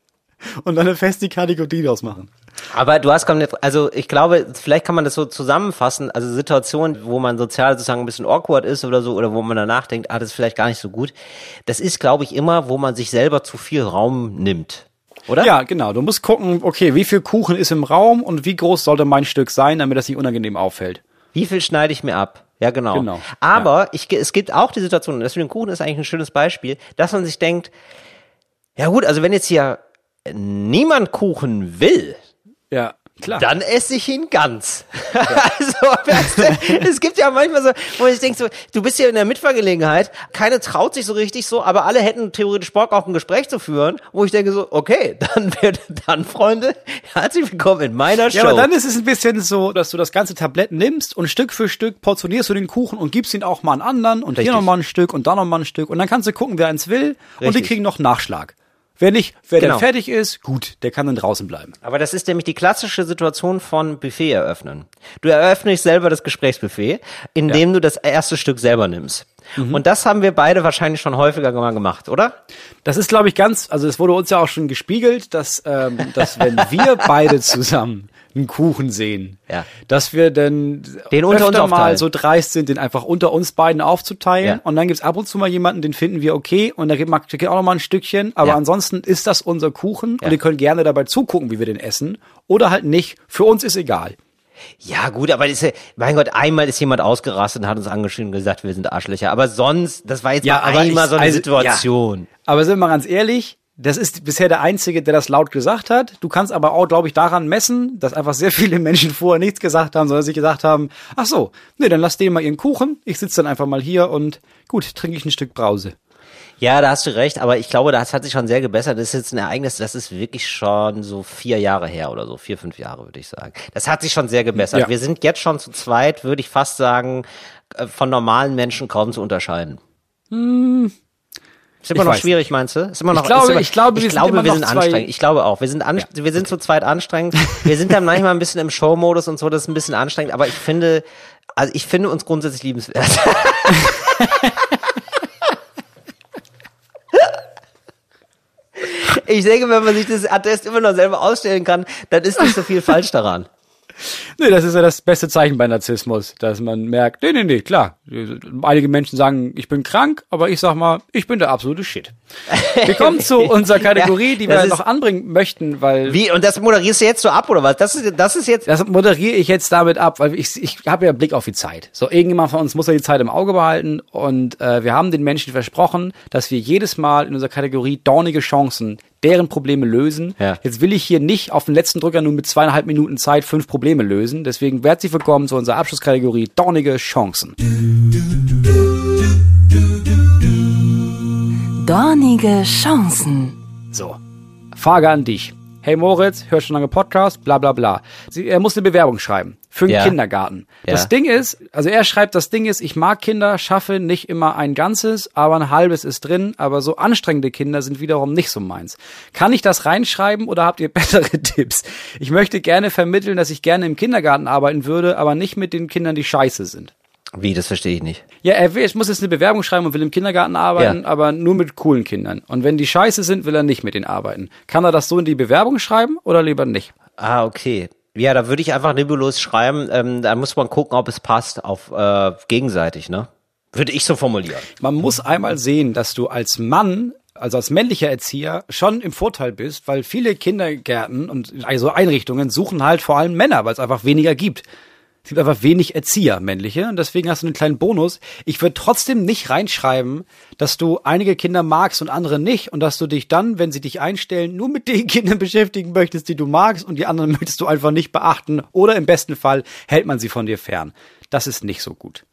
[SPEAKER 1] Und dann eine feste Kategorie draus machen.
[SPEAKER 2] Aber du hast also ich glaube, vielleicht kann man das so zusammenfassen, also Situationen, wo man sozial sozusagen ein bisschen awkward ist oder so, oder wo man danach denkt, ah, das ist vielleicht gar nicht so gut. Das ist, glaube ich, immer, wo man sich selber zu viel Raum nimmt. Oder?
[SPEAKER 1] Ja, genau. Du musst gucken, okay, wie viel Kuchen ist im Raum und wie groß sollte mein Stück sein, damit das nicht unangenehm auffällt.
[SPEAKER 2] Wie viel schneide ich mir ab? Ja, genau.
[SPEAKER 1] Genau,
[SPEAKER 2] Aber ich, es gibt auch die Situation, und das mit dem Kuchen ist eigentlich ein schönes Beispiel, dass man sich denkt, ja gut, also wenn jetzt hier niemand Kuchen will,
[SPEAKER 1] Ja, klar.
[SPEAKER 2] dann esse ich ihn ganz. also, weißt du, es gibt ja manchmal so, wo ich denke so, du bist hier in der Mitfahrgelegenheit, keine traut sich so richtig so, aber alle hätten theoretisch Bock auf ein Gespräch zu führen, wo ich denke so, okay, dann dann Freunde, herzlich willkommen in meiner Show.
[SPEAKER 1] Ja, aber dann ist es ein bisschen so, dass du das ganze Tablett nimmst und Stück für Stück portionierst du den Kuchen und gibst ihn auch mal an anderen und
[SPEAKER 2] Richtig.
[SPEAKER 1] hier nochmal ein Stück und da nochmal ein Stück und dann kannst du gucken, wer eins will und die
[SPEAKER 2] Richtig.
[SPEAKER 1] kriegen noch Nachschlag. Wer nicht, wer
[SPEAKER 2] Genau.
[SPEAKER 1] dann fertig ist, gut, der kann dann draußen bleiben.
[SPEAKER 2] Aber das ist nämlich die klassische Situation von Buffet eröffnen. Du eröffnest selber das Gesprächsbuffet, indem du das erste Stück selber nimmst. Und das haben wir beide wahrscheinlich schon häufiger mal gemacht, oder?
[SPEAKER 1] Das ist, glaube ich, ganz, also es wurde uns ja auch schon gespiegelt, dass, ähm, dass wenn wir beide zusammen einen Kuchen sehen,
[SPEAKER 2] Ja.
[SPEAKER 1] dass wir dann
[SPEAKER 2] Den unter uns
[SPEAKER 1] mal so dreist sind, den einfach unter uns beiden aufzuteilen.
[SPEAKER 2] Ja.
[SPEAKER 1] Und dann gibt's ab und zu mal jemanden, den finden wir okay und da gibt man auch noch mal ein Stückchen. Aber
[SPEAKER 2] Ja.
[SPEAKER 1] ansonsten ist das unser Kuchen
[SPEAKER 2] Ja.
[SPEAKER 1] und ihr könnt gerne dabei zugucken, wie wir den essen. Oder halt nicht. Für uns ist egal.
[SPEAKER 2] Ja, gut, aber das ist, ja- mein Gott, einmal ist jemand ausgerastet und hat uns angeschrieben und gesagt, wir sind Arschlöcher. Aber sonst, das war jetzt
[SPEAKER 1] aber
[SPEAKER 2] einmal
[SPEAKER 1] ich-
[SPEAKER 2] so eine
[SPEAKER 1] also,
[SPEAKER 2] Situation.
[SPEAKER 1] Ja. Aber sind wir mal ganz ehrlich, Das ist bisher der Einzige, der das laut gesagt hat. Du kannst aber auch, glaube ich, daran messen, dass einfach sehr viele Menschen vorher nichts gesagt haben, sondern sich gesagt haben, ach so, nee, dann lass denen mal ihren Kuchen. Ich sitze dann einfach mal hier und gut, trinke ich ein Stück Brause.
[SPEAKER 2] Ja, da hast du recht, aber ich glaube, das hat sich schon sehr gebessert. Das ist jetzt ein Ereignis, das ist wirklich schon so vier Jahre her oder so, vier, fünf Jahre, würde ich sagen. Das hat sich schon sehr gebessert.
[SPEAKER 1] Ja.
[SPEAKER 2] Wir sind jetzt schon zu zweit, würde ich fast sagen, äh, von normalen Menschen kaum zu unterscheiden. Ist immer
[SPEAKER 1] ich
[SPEAKER 2] noch schwierig, meinst du? Ist immer noch,
[SPEAKER 1] Ich glaube-
[SPEAKER 2] immer,
[SPEAKER 1] ich glaube, wir
[SPEAKER 2] ich
[SPEAKER 1] sind
[SPEAKER 2] glaube,
[SPEAKER 1] immer
[SPEAKER 2] wir sind anstrengend. Ich glaube auch. Wir sind, an, wir sind zu zweit anstrengend. Wir sind dann manchmal ein bisschen im Showmodus und so, das ist ein bisschen anstrengend, aber ich finde, also ich finde uns grundsätzlich liebenswert. Ich denke, wenn man sich das Attest immer noch selber ausstellen kann, dann ist nicht so viel falsch daran.
[SPEAKER 1] Nee, das ist ja das beste Zeichen bei Narzissmus, dass man merkt, nee, nee, nee, klar. Einige Menschen sagen, ich bin krank, aber ich sag mal, ich bin der absolute Shit. Wir kommen zu unserer Kategorie,
[SPEAKER 2] Ja,
[SPEAKER 1] die wir noch anbringen möchten, weil
[SPEAKER 2] Wie? Und das moderierst du jetzt so ab, oder was? Das ist, das ist jetzt,
[SPEAKER 1] das moderiere ich jetzt damit ab, weil ich, ich habe ja Blick auf die Zeit. So, irgendjemand von uns muss ja die Zeit im Auge behalten und äh, wir haben den Menschen versprochen, dass wir jedes Mal in unserer Kategorie dornige Chancen deren Probleme lösen.
[SPEAKER 2] Ja.
[SPEAKER 1] Jetzt will ich hier nicht auf den letzten Drücker nur mit zweieinhalb Minuten Zeit fünf Probleme lösen. Deswegen herzlich willkommen zu unserer Abschlusskategorie dornige Chancen.
[SPEAKER 3] Dornige Chancen.
[SPEAKER 1] So, Frage an dich. Hey Moritz, hörst schon lange Podcast, bla bla bla. Sie, er muss eine Bewerbung schreiben für einen
[SPEAKER 2] Ja.
[SPEAKER 1] Kindergarten. Das
[SPEAKER 2] Ja.
[SPEAKER 1] Ding ist, also er schreibt, das Ding ist, ich mag Kinder, schaffe nicht immer ein ganzes, aber ein halbes ist drin, aber so anstrengende Kinder sind wiederum nicht so meins. Kann ich das reinschreiben oder habt ihr bessere Tipps? Ich möchte gerne vermitteln, dass ich gerne im Kindergarten arbeiten würde, aber nicht mit den Kindern, die scheiße sind.
[SPEAKER 2] Wie, das verstehe ich nicht.
[SPEAKER 1] Ja, er will, ich muss jetzt eine Bewerbung schreiben und will im Kindergarten arbeiten,
[SPEAKER 2] Ja.
[SPEAKER 1] aber nur mit coolen Kindern. Und wenn die scheiße sind, will er nicht mit denen arbeiten. Kann er das so in die Bewerbung schreiben oder lieber nicht?
[SPEAKER 2] Ah, okay. Ja, da würde ich einfach nebulos schreiben. Ähm, da muss man gucken, ob es passt auf äh, gegenseitig, ne? Würde ich so formulieren.
[SPEAKER 1] Man muss einmal sehen, dass du als Mann, also als männlicher Erzieher, schon im Vorteil bist, weil viele Kindergärten und also Einrichtungen suchen halt vor allem Männer, weil es einfach weniger gibt. Es gibt einfach wenig Erzieher, männliche, und deswegen hast du einen kleinen Bonus. Ich würde trotzdem nicht reinschreiben, dass du einige Kinder magst und andere nicht und dass du dich dann, wenn sie dich einstellen, nur mit den Kindern beschäftigen möchtest, die du magst und die anderen möchtest du einfach nicht beachten oder im besten Fall hält man sie von dir fern. Das ist nicht so gut.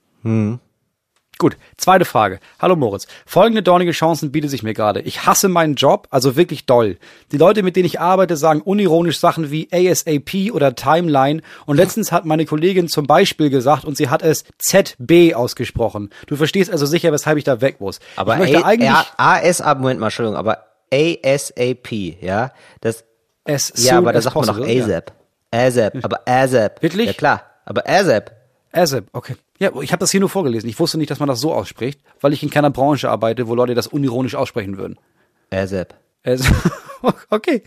[SPEAKER 1] Gut, zweite Frage. Hallo Moritz. Folgende dornige Chancen bietet sich mir gerade. Ich hasse meinen Job, also wirklich doll. Die Leute, mit denen ich arbeite, sagen unironisch Sachen wie ASAP oder Timeline. Und letztens hat meine Kollegin zum Beispiel gesagt und sie hat es ZB ausgesprochen. Du verstehst also sicher, weshalb ich da weg muss.
[SPEAKER 2] Aber
[SPEAKER 1] ich möchte
[SPEAKER 2] A-
[SPEAKER 1] eigentlich
[SPEAKER 2] A- ASAP, Moment mal, Entschuldigung, aber ASAP, ja? Das,
[SPEAKER 1] as
[SPEAKER 2] ja, aber da sagt man doch
[SPEAKER 1] possible, ja.
[SPEAKER 2] ASAP. ASAP, aber ASAP.
[SPEAKER 1] Wirklich?
[SPEAKER 2] Ja klar, aber ASAP.
[SPEAKER 1] ASAP, okay. Ja, ich habe das hier nur vorgelesen. Ich wusste nicht, dass man das so ausspricht, weil ich in keiner Branche arbeite, wo Leute das unironisch aussprechen würden.
[SPEAKER 2] ASAP.
[SPEAKER 1] Also, okay.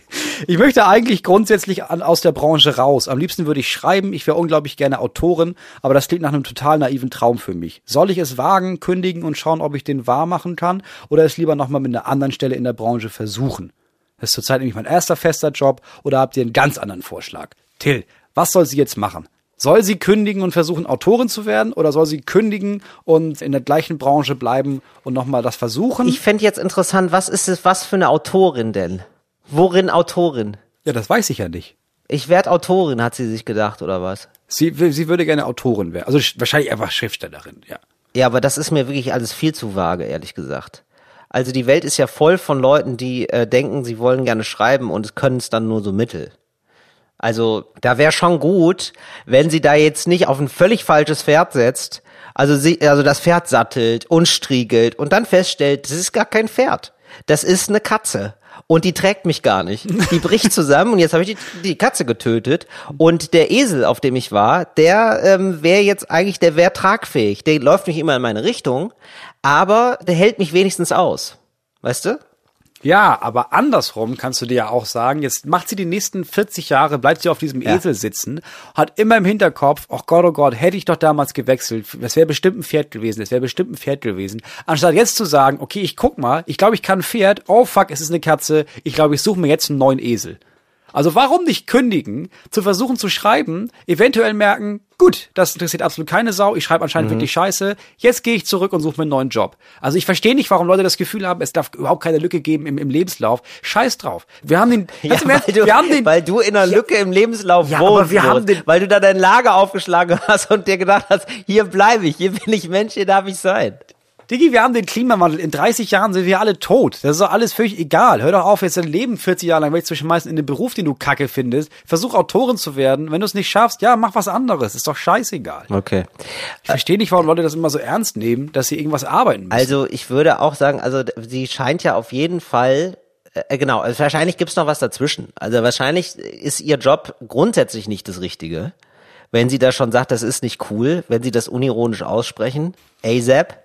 [SPEAKER 1] Ich möchte eigentlich grundsätzlich an, aus der Branche raus. Am liebsten würde ich schreiben. Ich wäre unglaublich gerne Autorin, aber das klingt nach einem total naiven Traum für mich. Soll ich es wagen, kündigen und schauen, ob ich den wahr machen kann oder es lieber nochmal mit einer anderen Stelle in der Branche versuchen? Das ist zurzeit nämlich mein erster fester Job oder habt ihr einen ganz anderen Vorschlag? Till, was soll sie jetzt machen? Soll sie kündigen und versuchen, Autorin zu werden oder soll sie kündigen und in der gleichen Branche bleiben und nochmal das versuchen?
[SPEAKER 2] Ich fände jetzt interessant, was ist es, was für eine Autorin denn? Worin Autorin?
[SPEAKER 1] ja, das weiß ich ja nicht.
[SPEAKER 2] Ich werd Autorin, hat sie sich gedacht, oder was?
[SPEAKER 1] Sie, sie würde gerne Autorin werden. Also sch- wahrscheinlich einfach Schriftstellerin, ja.
[SPEAKER 2] Ja, aber das ist mir wirklich alles viel zu vage, ehrlich gesagt. Also die Welt ist ja voll von Leuten, die äh, denken, sie wollen gerne schreiben und können es dann nur so mittel. Also da wäre schon gut, wenn sie da jetzt nicht auf ein völlig falsches Pferd setzt, also sie, also das Pferd sattelt und striegelt und dann feststellt, das ist gar kein Pferd, das ist eine Katze. Und die trägt mich gar nicht. Die bricht zusammen und jetzt habe ich die, die Katze getötet. Und der Esel, auf dem ich war, der ähm, wäre jetzt eigentlich, der wäre tragfähig. Der läuft nicht immer in meine Richtung, aber der hält mich wenigstens aus. Weißt du?
[SPEAKER 1] Ja, aber andersrum kannst du dir ja auch sagen, jetzt macht sie die nächsten 40 Jahre, bleibt sie auf diesem
[SPEAKER 2] Ja.
[SPEAKER 1] Esel sitzen, hat immer im Hinterkopf, oh Gott, oh Gott, hätte ich doch damals gewechselt, das wäre bestimmt ein Pferd gewesen, das wäre bestimmt ein Pferd gewesen. Anstatt jetzt zu sagen, okay, ich guck mal, ich glaube, ich kann ein Pferd, oh fuck, es ist eine Katze, ich glaube, ich suche mir jetzt einen neuen Esel. Also warum nicht kündigen, zu versuchen zu schreiben, eventuell merken, gut, das interessiert absolut keine Sau, ich schreibe anscheinend wirklich scheiße, jetzt gehe ich zurück und suche mir einen neuen Job. Also ich verstehe nicht, warum Leute das Gefühl haben, es darf überhaupt keine Lücke geben im, im Lebenslauf. Scheiß drauf. Wir haben den,
[SPEAKER 2] Ja,
[SPEAKER 1] Ernst,
[SPEAKER 2] weil, du,
[SPEAKER 1] wir haben den,
[SPEAKER 2] weil du in einer Lücke im Lebenslauf
[SPEAKER 1] Ja, aber
[SPEAKER 2] wohnst,
[SPEAKER 1] wir haben den-
[SPEAKER 2] weil du da dein Lager aufgeschlagen hast und dir gedacht hast, hier bleibe ich, hier bin ich Mensch, hier darf ich sein.
[SPEAKER 1] Diggi, wir haben den Klimawandel. In 30 Jahren sind wir alle tot. Das ist doch alles völlig egal. Hör doch auf, jetzt dein Leben 40 Jahre lang wegzuschmeißen in den Beruf, den du kacke findest. Versuch Autorin zu werden. Wenn du es nicht schaffst, ja, mach was anderes. Ist doch scheißegal.
[SPEAKER 2] Okay.
[SPEAKER 1] Ich verstehe nicht, warum Leute das immer so ernst nehmen, dass sie irgendwas arbeiten müssen.
[SPEAKER 2] Also ich würde auch sagen, also sie scheint ja auf jeden Fall, äh, genau, also wahrscheinlich gibt's noch was dazwischen. Also wahrscheinlich ist ihr Job grundsätzlich nicht das Richtige. Wenn sie da schon sagt, das ist nicht cool, wenn sie das unironisch aussprechen, ASAP,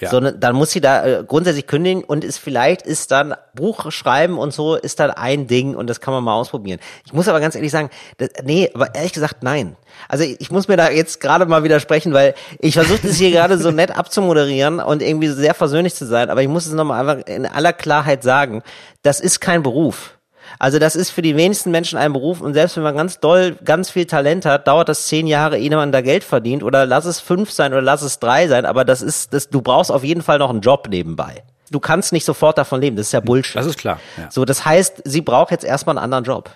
[SPEAKER 1] Ja.
[SPEAKER 2] sondern dann muss sie da äh, grundsätzlich kündigen und ist vielleicht ist dann Buch schreiben und so ist dann ein Ding und das kann man mal ausprobieren. Ich muss aber ganz ehrlich sagen, das, nee, aber ehrlich gesagt nein. Also ich, ich muss mir da jetzt gerade mal widersprechen, weil ich versuche das hier gerade so nett abzumoderieren und irgendwie sehr versöhnlich zu sein, aber ich muss es nochmal einfach in aller Klarheit sagen, das ist kein Beruf. Also das ist für die wenigsten Menschen ein Beruf und selbst wenn man ganz doll, ganz viel Talent hat, dauert das zehn Jahre, ehe man da Geld verdient oder lass es fünf sein oder lass es drei sein, aber das ist, das, du brauchst auf jeden Fall noch einen Job nebenbei. Du kannst nicht sofort davon leben, das ist ja Bullshit.
[SPEAKER 1] das ist klar. Ja.
[SPEAKER 2] So, das heißt, sie braucht jetzt erstmal einen anderen Job.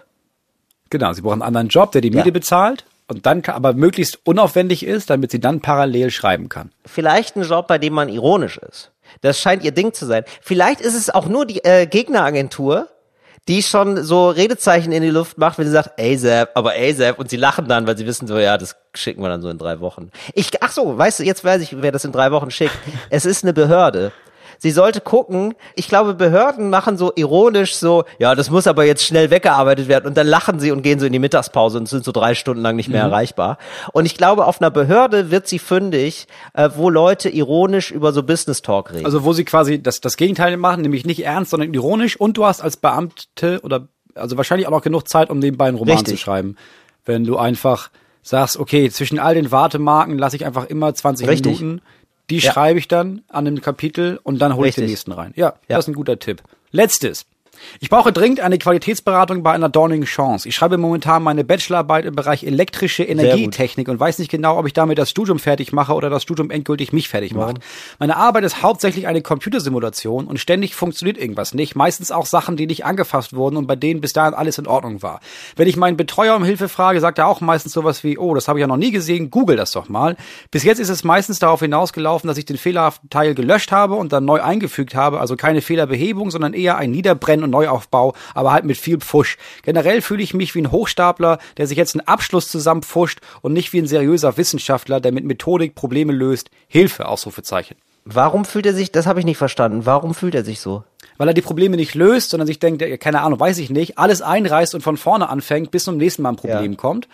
[SPEAKER 1] Genau, sie brauchen einen anderen Job, der die Miete
[SPEAKER 2] Ja.
[SPEAKER 1] bezahlt und dann kann, aber möglichst unaufwendig ist, damit sie dann parallel schreiben kann.
[SPEAKER 2] Vielleicht einen Job, bei dem man ironisch ist. Das scheint ihr Ding zu sein. Vielleicht ist es auch nur die äh, Gegneragentur, die schon so Redezeichen in die Luft macht, wenn sie sagt, ASAP, aber ASAP, und sie lachen dann, weil sie wissen so, ja, das schicken wir dann so in drei Wochen. Ich, ach so, weißt du, jetzt weiß ich, wer das in drei Wochen schickt. Es ist eine Behörde. Sie sollte gucken, ich glaube, Behörden machen so ironisch so, ja, das muss aber jetzt schnell weggearbeitet werden und dann lachen sie und gehen so in die Mittagspause und sind so drei Stunden lang nicht mehr erreichbar. Und ich glaube, auf einer Behörde wird sie fündig, äh, wo Leute ironisch über so Business Talk reden.
[SPEAKER 1] Also wo sie quasi das, das Gegenteil machen, nämlich nicht ernst, sondern ironisch und du hast als Beamte oder also wahrscheinlich auch noch genug Zeit, um nebenbei einen Roman
[SPEAKER 2] Richtig.
[SPEAKER 1] zu schreiben. Wenn du einfach sagst, okay, zwischen all den Wartemarken lasse ich einfach immer 20
[SPEAKER 2] Richtig.
[SPEAKER 1] Minuten, die
[SPEAKER 2] Ja.
[SPEAKER 1] schreibe ich dann an einem Kapitel und dann hole ich den nächsten rein. Ja,
[SPEAKER 2] Ja.
[SPEAKER 1] das ist ein guter Tipp. Letztes. Ich brauche dringend eine Qualitätsberatung bei einer dornigen Chance. Ich schreibe momentan meine Bachelorarbeit im Bereich elektrische Energietechnik und weiß nicht genau, ob ich damit das Studium fertig mache oder das Studium endgültig mich fertig macht. Meine Arbeit ist hauptsächlich eine Computersimulation und ständig funktioniert irgendwas nicht. Meistens auch Sachen, die nicht angefasst wurden und bei denen bis dahin alles in Ordnung war. Wenn ich meinen Betreuer um Hilfe frage, sagt er auch meistens sowas wie, oh, das habe ich ja noch nie gesehen, google das doch mal. Bis jetzt ist es meistens darauf hinausgelaufen, dass ich den fehlerhaften Teil gelöscht habe und dann neu eingefügt habe, also keine Fehlerbehebung, sondern eher ein Niederbrennen und Neuaufbau, aber halt mit viel Pfusch. Generell fühle ich mich wie ein Hochstapler, der sich jetzt einen Abschluss zusammenpfuscht und nicht wie ein seriöser Wissenschaftler, der mit Methodik Probleme löst. Hilfe, Ausrufezeichen.
[SPEAKER 2] Warum fühlt er sich, das habe ich nicht verstanden, warum fühlt er sich so?
[SPEAKER 1] Weil er die Probleme nicht löst, sondern sich denkt, keine Ahnung, weiß ich nicht, alles einreißt und von vorne anfängt, bis zum nächsten Mal ein Problem
[SPEAKER 2] Ja.
[SPEAKER 1] kommt.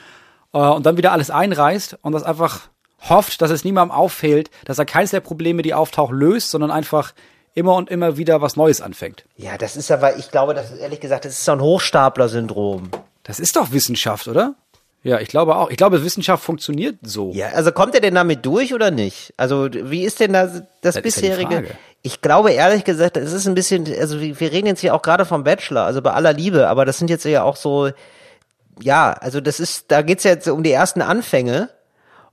[SPEAKER 1] Äh, und dann wieder alles einreißt und das einfach hofft, dass es niemandem auffällt, dass er keins der Probleme, die auftauchen, löst, sondern einfach immer und immer wieder was Neues anfängt.
[SPEAKER 2] Ja, das ist aber, ich glaube, das ist ehrlich gesagt, das ist so ein Hochstapler-Syndrom.
[SPEAKER 1] Das ist doch Wissenschaft, oder? Ja, ich glaube auch. Ich glaube, Wissenschaft funktioniert so.
[SPEAKER 2] Ja, also kommt er denn damit durch oder nicht? Also wie ist denn das, das,
[SPEAKER 1] ja die
[SPEAKER 2] bisherige?
[SPEAKER 1] Frage.
[SPEAKER 2] ich glaube ehrlich gesagt, es ist ein bisschen, also wir reden jetzt hier auch gerade vom Bachelor, also bei aller Liebe, aber das sind jetzt ja auch so, ja, also das ist, da geht's jetzt um die ersten Anfänge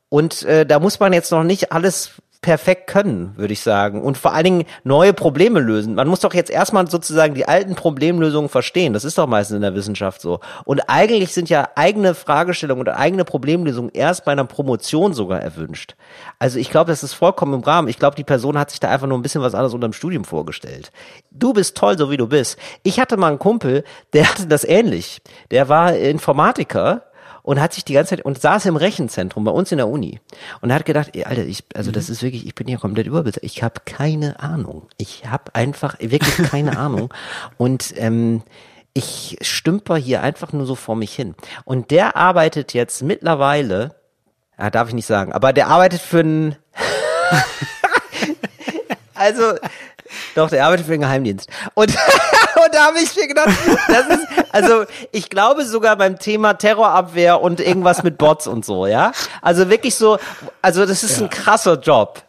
[SPEAKER 2] und äh, da muss man jetzt noch nicht alles perfekt können, würde ich sagen. Und vor allen Dingen neue Probleme lösen. Man muss doch jetzt erstmal sozusagen die alten Problemlösungen verstehen. Das ist doch meistens in der Wissenschaft so. Und eigentlich sind ja eigene Fragestellungen oder eigene Problemlösungen erst bei einer Promotion sogar erwünscht. Also ich glaube, das ist vollkommen im Rahmen. Ich glaube, die Person hat sich da einfach nur ein bisschen was anderes unter dem Studium vorgestellt. Du bist toll, so wie du bist. Ich hatte mal einen Kumpel, der hatte das ähnlich. Der war Informatiker und hat sich die ganze Zeit und saß im Rechenzentrum bei uns in der Uni und hat gedacht, ey, Alter, ich also das ist wirklich, ich bin hier komplett überbesetzt. Ich habe keine Ahnung. Ich habe einfach wirklich keine Ahnung und ähm, ich stümper hier einfach nur so vor mich hin. Und der arbeitet jetzt mittlerweile, ja, darf ich nicht sagen, aber der arbeitet für einen also, doch, der arbeitet für den Geheimdienst. Und, und da habe ich mir gedacht, das ist, also ich glaube sogar beim Thema Terrorabwehr und irgendwas mit Bots und so, ja. Also wirklich so, also das ist ein krasser Job.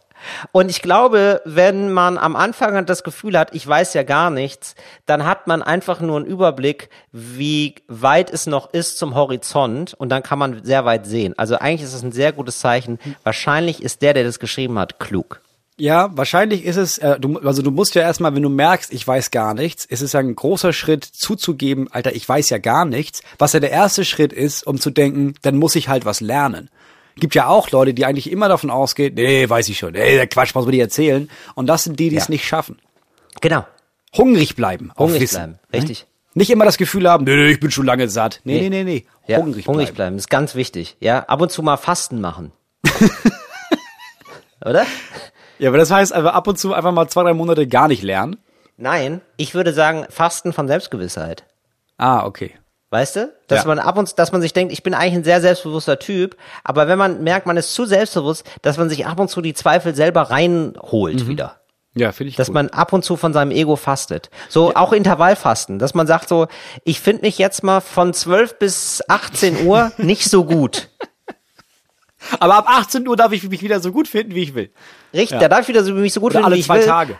[SPEAKER 2] Und ich glaube, wenn man am Anfang das Gefühl hat, ich weiß ja gar nichts, dann hat man einfach nur einen Überblick, wie weit es noch ist zum Horizont und dann kann man sehr weit sehen. Also eigentlich ist es ein sehr gutes Zeichen. Wahrscheinlich ist der, der das geschrieben hat, klug.
[SPEAKER 1] Ja, wahrscheinlich ist es, äh, du, also du musst ja erstmal, wenn du merkst, ich weiß gar nichts, ist es ja ein großer Schritt zuzugeben, Alter, ich weiß ja gar nichts, was ja der erste Schritt ist, um zu denken, dann muss ich halt was lernen. Gibt ja auch Leute, die eigentlich immer davon ausgehen, nee, weiß ich schon, ey, der Quatsch, was wir dir erzählen. Und das sind die, die es
[SPEAKER 2] Ja.
[SPEAKER 1] nicht schaffen.
[SPEAKER 2] Genau.
[SPEAKER 1] Hungrig bleiben.
[SPEAKER 2] Hungrig bleiben. Richtig.
[SPEAKER 1] Nicht immer das Gefühl haben, nee, nee, ich bin schon lange satt. Nee, nee,
[SPEAKER 2] Nee.
[SPEAKER 1] nee, nee.
[SPEAKER 2] Ja,
[SPEAKER 1] Hungrig,
[SPEAKER 2] hungrig
[SPEAKER 1] bleiben.
[SPEAKER 2] ist ganz wichtig. Ja, ab und zu mal Fasten machen. Oder?
[SPEAKER 1] Ja, aber das heißt einfach ab und zu einfach mal zwei, drei Monate gar nicht lernen.
[SPEAKER 2] Nein, ich würde sagen Fasten von Selbstgewissheit.
[SPEAKER 1] Ah, okay.
[SPEAKER 2] Weißt du? Dass
[SPEAKER 1] Ja.
[SPEAKER 2] man ab und zu, dass man sich denkt, ich bin eigentlich ein sehr selbstbewusster Typ, aber wenn man merkt, man ist zu selbstbewusst, dass man sich ab und zu die Zweifel selber reinholt wieder.
[SPEAKER 1] Ja, finde ich
[SPEAKER 2] Dass
[SPEAKER 1] gut.
[SPEAKER 2] man ab und zu von seinem Ego fastet. So auch Intervallfasten, dass man sagt so, ich finde mich jetzt mal von 12 bis 18 Uhr nicht so gut.
[SPEAKER 1] Aber ab 18 Uhr darf ich mich wieder so gut finden, wie ich will.
[SPEAKER 2] Richtig,
[SPEAKER 1] Ja.
[SPEAKER 2] da darf ich wieder so mich so gut
[SPEAKER 1] Oder
[SPEAKER 2] finden,
[SPEAKER 1] alle
[SPEAKER 2] wie ich
[SPEAKER 1] zwei
[SPEAKER 2] will.
[SPEAKER 1] Tage.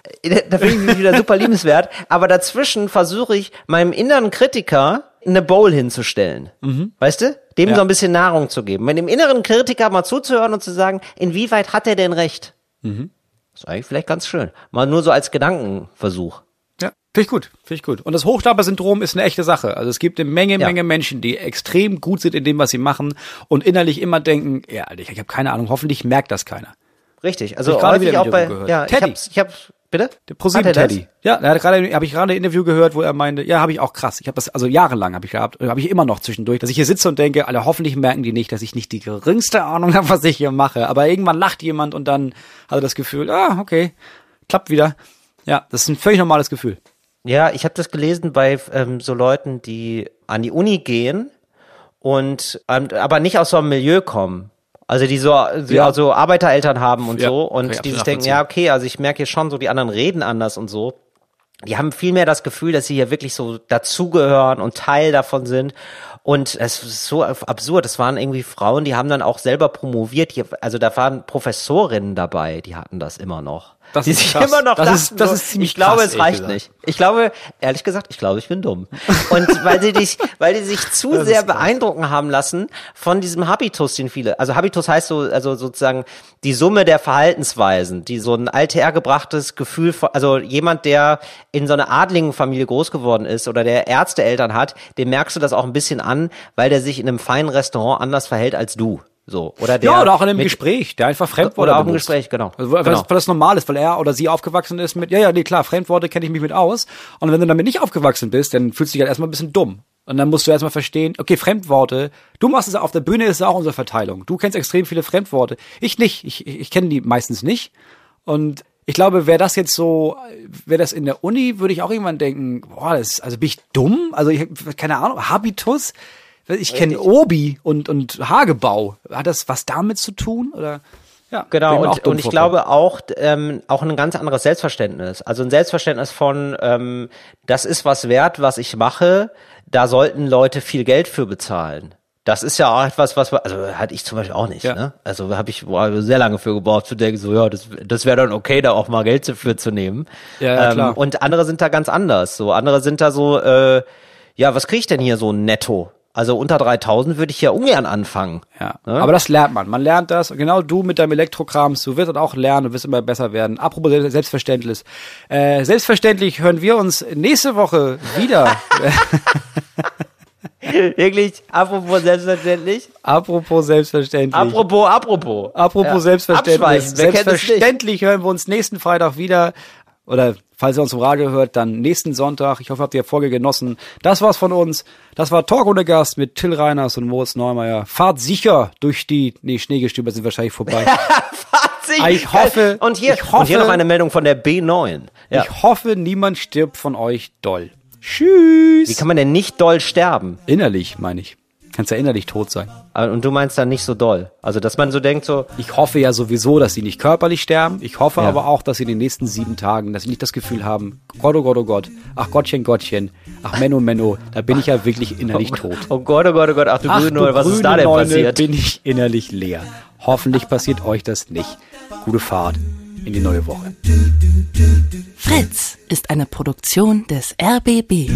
[SPEAKER 2] Da finde ich mich wieder super liebenswert. Aber dazwischen versuche ich, meinem inneren Kritiker eine Bowl hinzustellen. Weißt du? Dem
[SPEAKER 1] Mhm. Ja.
[SPEAKER 2] so ein bisschen Nahrung zu geben. Mit dem inneren Kritiker mal zuzuhören und zu sagen, inwieweit hat er denn recht?
[SPEAKER 1] Mhm.
[SPEAKER 2] Das ist eigentlich vielleicht ganz schön. Mal nur so als Gedankenversuch.
[SPEAKER 1] Finde ich gut, finde ich gut. Und das Hochstapler-Syndrom ist eine echte Sache. Also es gibt eine Menge,
[SPEAKER 2] Ja.
[SPEAKER 1] Menge Menschen, die extrem gut sind in dem, was sie machen und innerlich immer denken, ja, ich habe keine Ahnung, hoffentlich merkt das keiner.
[SPEAKER 2] Richtig. Also
[SPEAKER 1] ich gerade wieder
[SPEAKER 2] auch bei,
[SPEAKER 1] gehört.
[SPEAKER 2] ja, ich
[SPEAKER 1] Teddy.
[SPEAKER 2] hab's, ich hab's, bitte?
[SPEAKER 1] Der ProSieben
[SPEAKER 2] er das?
[SPEAKER 1] Teddy. Ja, gerade habe ich gerade ein Interview gehört, wo er meinte, ja, habe ich auch krass. Ich habe das also jahrelang habe ich gehabt, habe ich immer noch zwischendurch, dass ich hier sitze und denke, alle hoffentlich merken die nicht, dass ich nicht die geringste Ahnung habe, was ich hier mache, aber irgendwann lacht jemand und dann hat er das Gefühl, ah, okay, klappt wieder. Ja, das ist ein völlig normales Gefühl.
[SPEAKER 2] Ja, ich habe das gelesen bei ähm, so Leuten, die an die Uni gehen und ähm, aber nicht aus so einem Milieu kommen. Also die so, die
[SPEAKER 1] Ja.
[SPEAKER 2] also Arbeitereltern haben und
[SPEAKER 1] Ja,
[SPEAKER 2] so und die sich denken, ja okay, also ich merke hier schon so, die anderen reden anders und so. Die haben viel mehr das Gefühl, dass sie hier wirklich so dazugehören und Teil davon sind. Und es ist so absurd. Es waren irgendwie Frauen, die haben dann auch selber promoviert. Also da waren Professorinnen dabei, die hatten das immer noch.
[SPEAKER 1] Das
[SPEAKER 2] die sich
[SPEAKER 1] krass.
[SPEAKER 2] immer noch
[SPEAKER 1] Das
[SPEAKER 2] dachten,
[SPEAKER 1] ist- das ist ziemlich
[SPEAKER 2] ich glaube,
[SPEAKER 1] krass,
[SPEAKER 2] es reicht
[SPEAKER 1] gesagt.
[SPEAKER 2] nicht. Ich glaube, ehrlich gesagt, ich glaube, ich bin dumm. Und weil sie dich, weil die sich zu
[SPEAKER 1] Das
[SPEAKER 2] sehr beeindrucken haben lassen von diesem Habitus, den viele, also Habitus heißt so, also sozusagen die Summe der Verhaltensweisen, die so ein althergebrachtes Gefühl von, also jemand, der in so einer Adlingenfamilie groß geworden ist oder der Ärzteeltern hat, dem merkst du das auch ein bisschen an, weil der sich in einem feinen Restaurant anders verhält als du. So. Oder der
[SPEAKER 1] ja, oder auch in einem
[SPEAKER 2] mit-
[SPEAKER 1] Gespräch, der einfach Fremdworte
[SPEAKER 2] Oder auch im. Gespräch, genau.
[SPEAKER 1] Also, weil,
[SPEAKER 2] Genau.
[SPEAKER 1] das, weil das normal ist, weil er oder sie aufgewachsen ist mit, ja, ja, nee, klar, Fremdworte kenne ich mich mit aus. Und wenn du damit nicht aufgewachsen bist, dann fühlst du dich halt erstmal ein bisschen dumm. Und dann musst du erstmal verstehen, okay, Fremdworte, du machst es auf der Bühne, ist auch unsere Verteilung. Du kennst extrem viele Fremdworte. Ich nicht. Ich, ich, ich kenne die meistens nicht. Und ich glaube, wäre das jetzt so, wäre das in der Uni, würde ich auch irgendwann denken, boah, das, also bin ich dumm? Also ich, keine Ahnung, Habitus? Ich kenne Obi und, und Hagebau. Hat das was damit zu tun? Oder? Ja,
[SPEAKER 2] Genau, und, und ich glaube auch, ähm, auch ein ganz anderes Selbstverständnis. Also ein Selbstverständnis von, ähm, das ist was wert, was ich mache, da sollten Leute viel Geld für bezahlen. Das ist ja auch etwas, was also hatte ich zum Beispiel auch nicht.
[SPEAKER 1] Ja.
[SPEAKER 2] Ne? Also habe ich boah, sehr lange für gebraucht zu denken, so ja, das, das wäre dann okay, da auch mal Geld dafür zu nehmen.
[SPEAKER 1] Ja, ja, klar.
[SPEAKER 2] Und andere sind da ganz anders. So andere sind da so, äh, ja, was kriege ich denn hier so netto? Also unter 3000 würde ich ja ungern anfangen.
[SPEAKER 1] Ja.
[SPEAKER 2] Ne?
[SPEAKER 1] Aber das lernt man. Man lernt das. Genau du mit deinem Elektrokrams, du wirst das auch lernen, du wirst immer besser werden. Apropos Sel- Selbstverständlich. Äh, selbstverständlich hören wir uns nächste Woche wieder.
[SPEAKER 2] Wirklich, apropos selbstverständlich.
[SPEAKER 1] Apropos selbstverständlich.
[SPEAKER 2] Apropos, apropos.
[SPEAKER 1] Apropos
[SPEAKER 2] Ja,
[SPEAKER 1] Selbstverständlich. Selbstverständlich hören wir uns nächsten Freitag wieder. Oder falls ihr uns im Radio hört, dann nächsten Sonntag. Ich hoffe, habt ihr die Folge genossen. Das war's von uns. Das war Talk ohne Gast mit Till Reiners und Moritz Neumeier. Fahrt sicher durch die, nee, Schneegestöber sind wahrscheinlich vorbei.
[SPEAKER 2] Fazit.
[SPEAKER 1] Ich hoffe-
[SPEAKER 2] Und hier,
[SPEAKER 1] ich hoffe-
[SPEAKER 2] und hier noch eine Meldung von der B9. Ja.
[SPEAKER 1] Ich hoffe, niemand stirbt von euch doll. Tschüss.
[SPEAKER 2] Wie kann man denn nicht doll sterben?
[SPEAKER 1] Innerlich, meine ich. Kannst ja innerlich tot sein.
[SPEAKER 2] Und du meinst dann nicht so doll. Also, dass man so denkt, so,
[SPEAKER 1] Ich hoffe ja sowieso, dass sie nicht körperlich sterben. Ich hoffe
[SPEAKER 2] Ja.
[SPEAKER 1] aber auch, dass sie in den nächsten sieben Tagen, dass sie nicht das Gefühl haben, Gott, oh Gott, oh Gott, ach Gottchen, Gottchen, ach Menno, Menno, da bin ich ja wirklich innerlich tot.
[SPEAKER 2] oh Gott, oh Gott, oh Gott, ach du
[SPEAKER 1] Ach
[SPEAKER 2] grüne
[SPEAKER 1] du
[SPEAKER 2] was ist
[SPEAKER 1] grüne
[SPEAKER 2] da denn
[SPEAKER 1] Neune,
[SPEAKER 2] passiert?
[SPEAKER 1] bin ich innerlich leer. Hoffentlich passiert euch das nicht. Gute Fahrt. in die neue Woche.
[SPEAKER 3] Fritz ist eine Produktion des RBB.